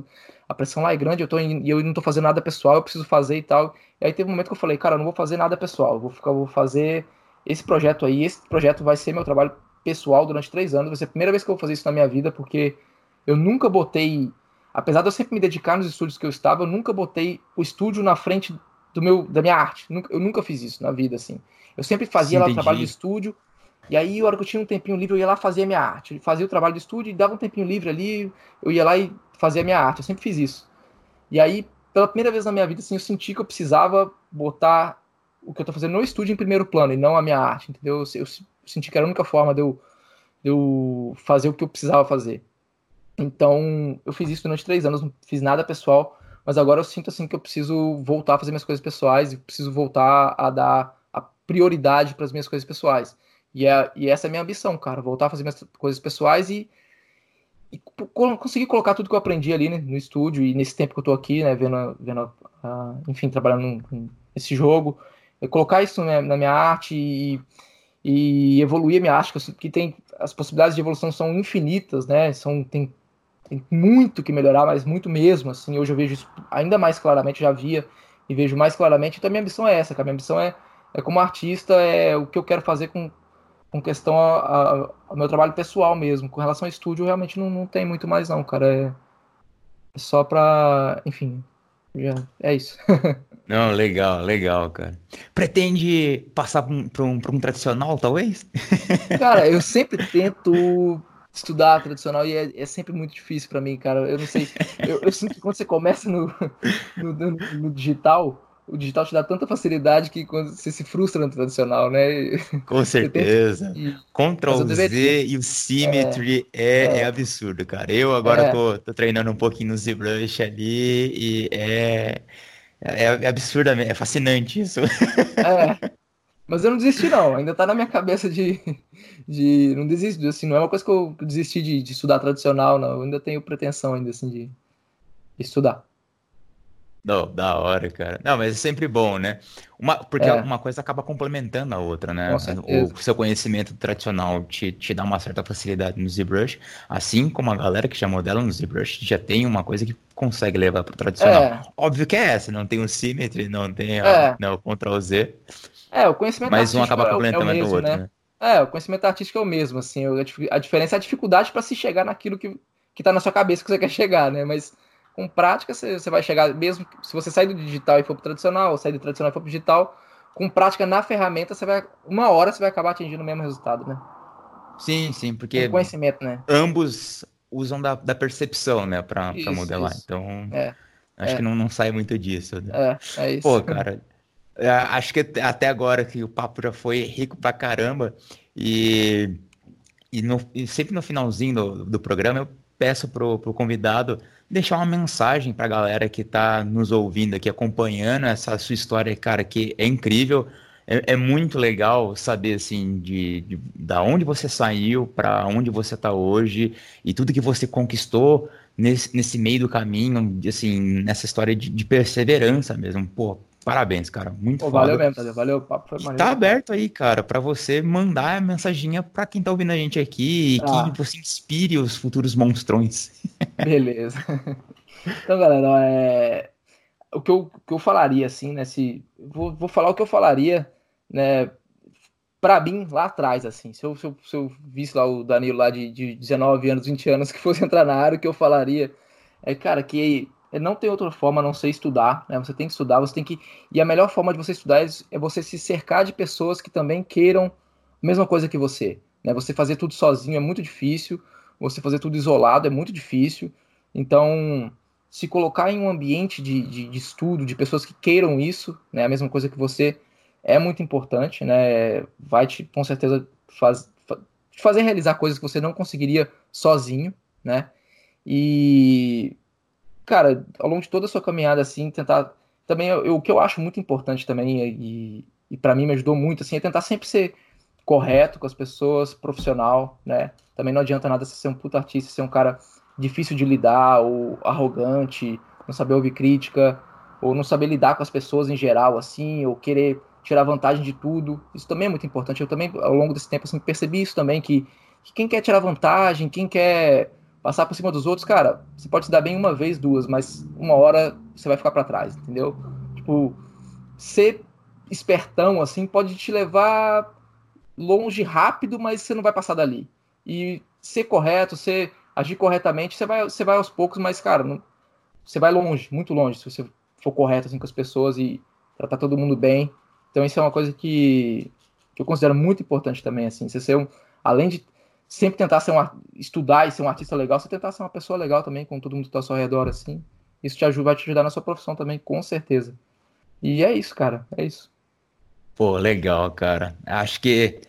a pressão lá é grande, eu tô e eu não tô fazendo nada pessoal, eu preciso fazer e tal. E aí teve um momento que eu falei, cara, eu não vou fazer nada pessoal, vou ficar, vou fazer esse projeto aí, esse projeto vai ser meu trabalho pessoal durante três anos. Vai ser a primeira vez que eu vou fazer isso na minha vida, porque eu nunca botei, apesar de eu sempre me dedicar nos estúdios que eu estava, eu nunca botei o estúdio na frente do meu, da minha arte. Eu nunca fiz isso na vida, assim. Eu sempre fazia Sim, lá o trabalho do estúdio, e aí, a hora que eu tinha um tempinho livre, eu ia lá fazer a minha arte. Eu fazia o trabalho do estúdio e dava um tempinho livre ali, eu ia lá e fazia a minha arte. Eu sempre fiz isso. E aí, pela primeira vez na minha vida, assim, eu senti que eu precisava botar o que eu tô fazendo no estúdio em primeiro plano e não a minha arte, entendeu? Eu, eu, senti que era a única forma de eu, de eu fazer o que eu precisava fazer. Então, eu fiz isso durante três anos, não fiz nada pessoal, mas agora eu sinto assim que eu preciso voltar a fazer minhas coisas pessoais e preciso voltar a dar a prioridade para as minhas coisas pessoais. E, é, e essa é a minha ambição, cara, voltar a fazer minhas coisas pessoais e, e conseguir colocar tudo que eu aprendi ali né, no estúdio e nesse tempo que eu tô aqui, né, vendo, vendo uh, enfim, trabalhando nesse jogo, colocar isso na, na minha arte e, e, evoluir a minha arte, que tem as possibilidades de evolução são infinitas, né? São tem, tem muito que melhorar, mas muito mesmo, assim. Hoje eu vejo isso ainda mais claramente, já via e vejo mais claramente. Então a minha ambição é essa, cara. A minha ambição é, é como artista, é o que eu quero fazer com, com questão ao meu trabalho pessoal mesmo. Com relação ao estúdio, realmente não, não tem muito mais não, cara. É, é só pra, enfim, já, é isso. Não, legal, legal, cara. Pretende passar para um, um, um, tradicional, talvez? Cara, eu sempre tento estudar tradicional e é, é sempre muito difícil para mim, cara. Eu não sei. Eu, eu, sinto que quando você começa no, no, no, no, digital, o digital te dá tanta facilidade que quando você se frustra no tradicional, né? Com certeza. Tem... Ctrl Z e o Symmetry é, é, é, é, absurdo, cara. Eu agora é. tô, tô treinando um pouquinho no ZBrush ali e é, é, é absurdamente, é fascinante isso. É. Mas eu não desisti, não. Ainda tá na minha cabeça de. de não desisto, assim, não é uma coisa que eu desisti de, de estudar tradicional, não. Eu ainda tenho pretensão ainda, assim, de, de estudar. Não, da hora, cara. Não, mas é sempre bom, né? Uma, porque é. uma coisa acaba complementando a outra, né? O seu conhecimento tradicional te, te dá uma certa facilidade no ZBrush, assim como a galera que já modela no ZBrush já tem uma coisa que consegue levar para o tradicional. É. Óbvio que é essa, não tem o Symmetry, não tem a, é. não, o Ctrl Z. É, o conhecimento Mas um acaba complementando é, é o outro, né? né? É, o conhecimento artístico é o mesmo, assim, a diferença é a dificuldade para se chegar naquilo que, que tá na sua cabeça que você quer chegar, né? Mas com prática você, você vai chegar, mesmo se você sair do digital e for pro tradicional, ou sair do tradicional e for pro digital, com prática na ferramenta, você vai, uma hora você vai acabar atingindo o mesmo resultado, né? Sim, sim, porque com conhecimento, né? ambos usam da, da percepção, né, para modelar. Isso. Então, é, acho é. que não, não sai muito disso. Né? É, é isso. Pô, cara, é, acho que até agora que o papo já foi rico pra caramba e, e, no, e sempre no finalzinho do, do programa eu peço pro, pro convidado deixar uma mensagem para a galera que está nos ouvindo aqui, acompanhando essa sua história, cara, que é incrível. É, é muito legal saber, assim, de, de da onde você saiu, para onde você está hoje e tudo que você conquistou nesse, nesse meio do caminho, assim, nessa história de, de perseverança mesmo. Pô, Parabéns, cara. Muito Pô, Valeu mesmo, Tadeu. Valeu, o papo foi maneiro. Tá aberto aí, cara, para você mandar a mensaginha para quem tá ouvindo a gente aqui e ah. que você inspire os futuros monstrões. Beleza. Então, galera, é... o, que eu, que eu falaria, assim, né? Se... Vou, vou falar o que eu falaria, né? Pra mim, lá atrás, assim, se eu, se eu, se eu visse lá o Danilo lá de, de 19 anos, 20 anos, que fosse entrar na área, o que eu falaria é, cara, que não tem outra forma a não ser estudar, né? Você tem que estudar, você tem que. E a melhor forma de você estudar é você se cercar de pessoas que também queiram a mesma coisa que você. Né? Você fazer tudo sozinho é muito difícil, você fazer tudo isolado é muito difícil. Então, se colocar em um ambiente de, de, de estudo, de pessoas que queiram isso, né? A mesma coisa que você, é muito importante, né? Vai te, com certeza, faz, fazer realizar coisas que você não conseguiria sozinho, né? E cara, ao longo de toda a sua caminhada, assim, tentar. Também, eu, o que eu acho muito importante também, e, e para mim me ajudou muito, assim, é tentar sempre ser correto com as pessoas, profissional, né? Também não adianta nada você ser um puta artista, ser um cara difícil de lidar, ou arrogante, não saber ouvir crítica, ou não saber lidar com as pessoas em geral, assim, ou querer tirar vantagem de tudo. Isso também é muito importante. Eu também, ao longo desse tempo, assim, percebi isso também, que, que quem quer tirar vantagem, quem quer passar por cima dos outros, cara, você pode se dar bem uma vez, duas, mas uma hora você vai ficar para trás, entendeu? Tipo, ser espertão, assim, pode te levar longe rápido, mas você não vai passar dali. E ser correto, ser agir corretamente, você vai, você vai aos poucos, mas, cara, não, você vai longe, muito longe, se você for correto assim, com as pessoas e tratar todo mundo bem. Então, isso é uma coisa que, que eu considero muito importante também, assim, você ser um, além de sempre tentar ser um, estudar e ser um artista legal, você tentar ser uma pessoa legal também com todo mundo que está ao seu redor, assim. Isso te ajuda, vai te ajudar na sua profissão também, com certeza. E é isso, cara, é isso. Pô, legal, cara. Acho que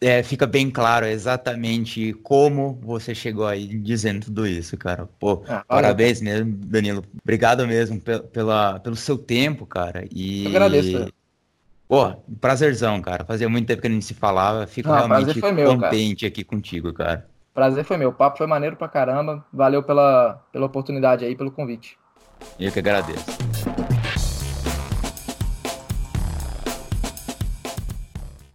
é, fica bem claro exatamente como você chegou aí dizendo tudo isso, cara. Pô, ah, parabéns mesmo, Danilo. Obrigado mesmo pela, pelo seu tempo, cara. E... Eu agradeço. Pô, prazerzão, cara. Fazia muito tempo que a gente se falava. Fico Não, realmente meu, contente cara. aqui contigo, cara. Prazer foi meu. O papo foi maneiro pra caramba. Valeu pela, pela oportunidade aí, pelo convite. Eu que agradeço.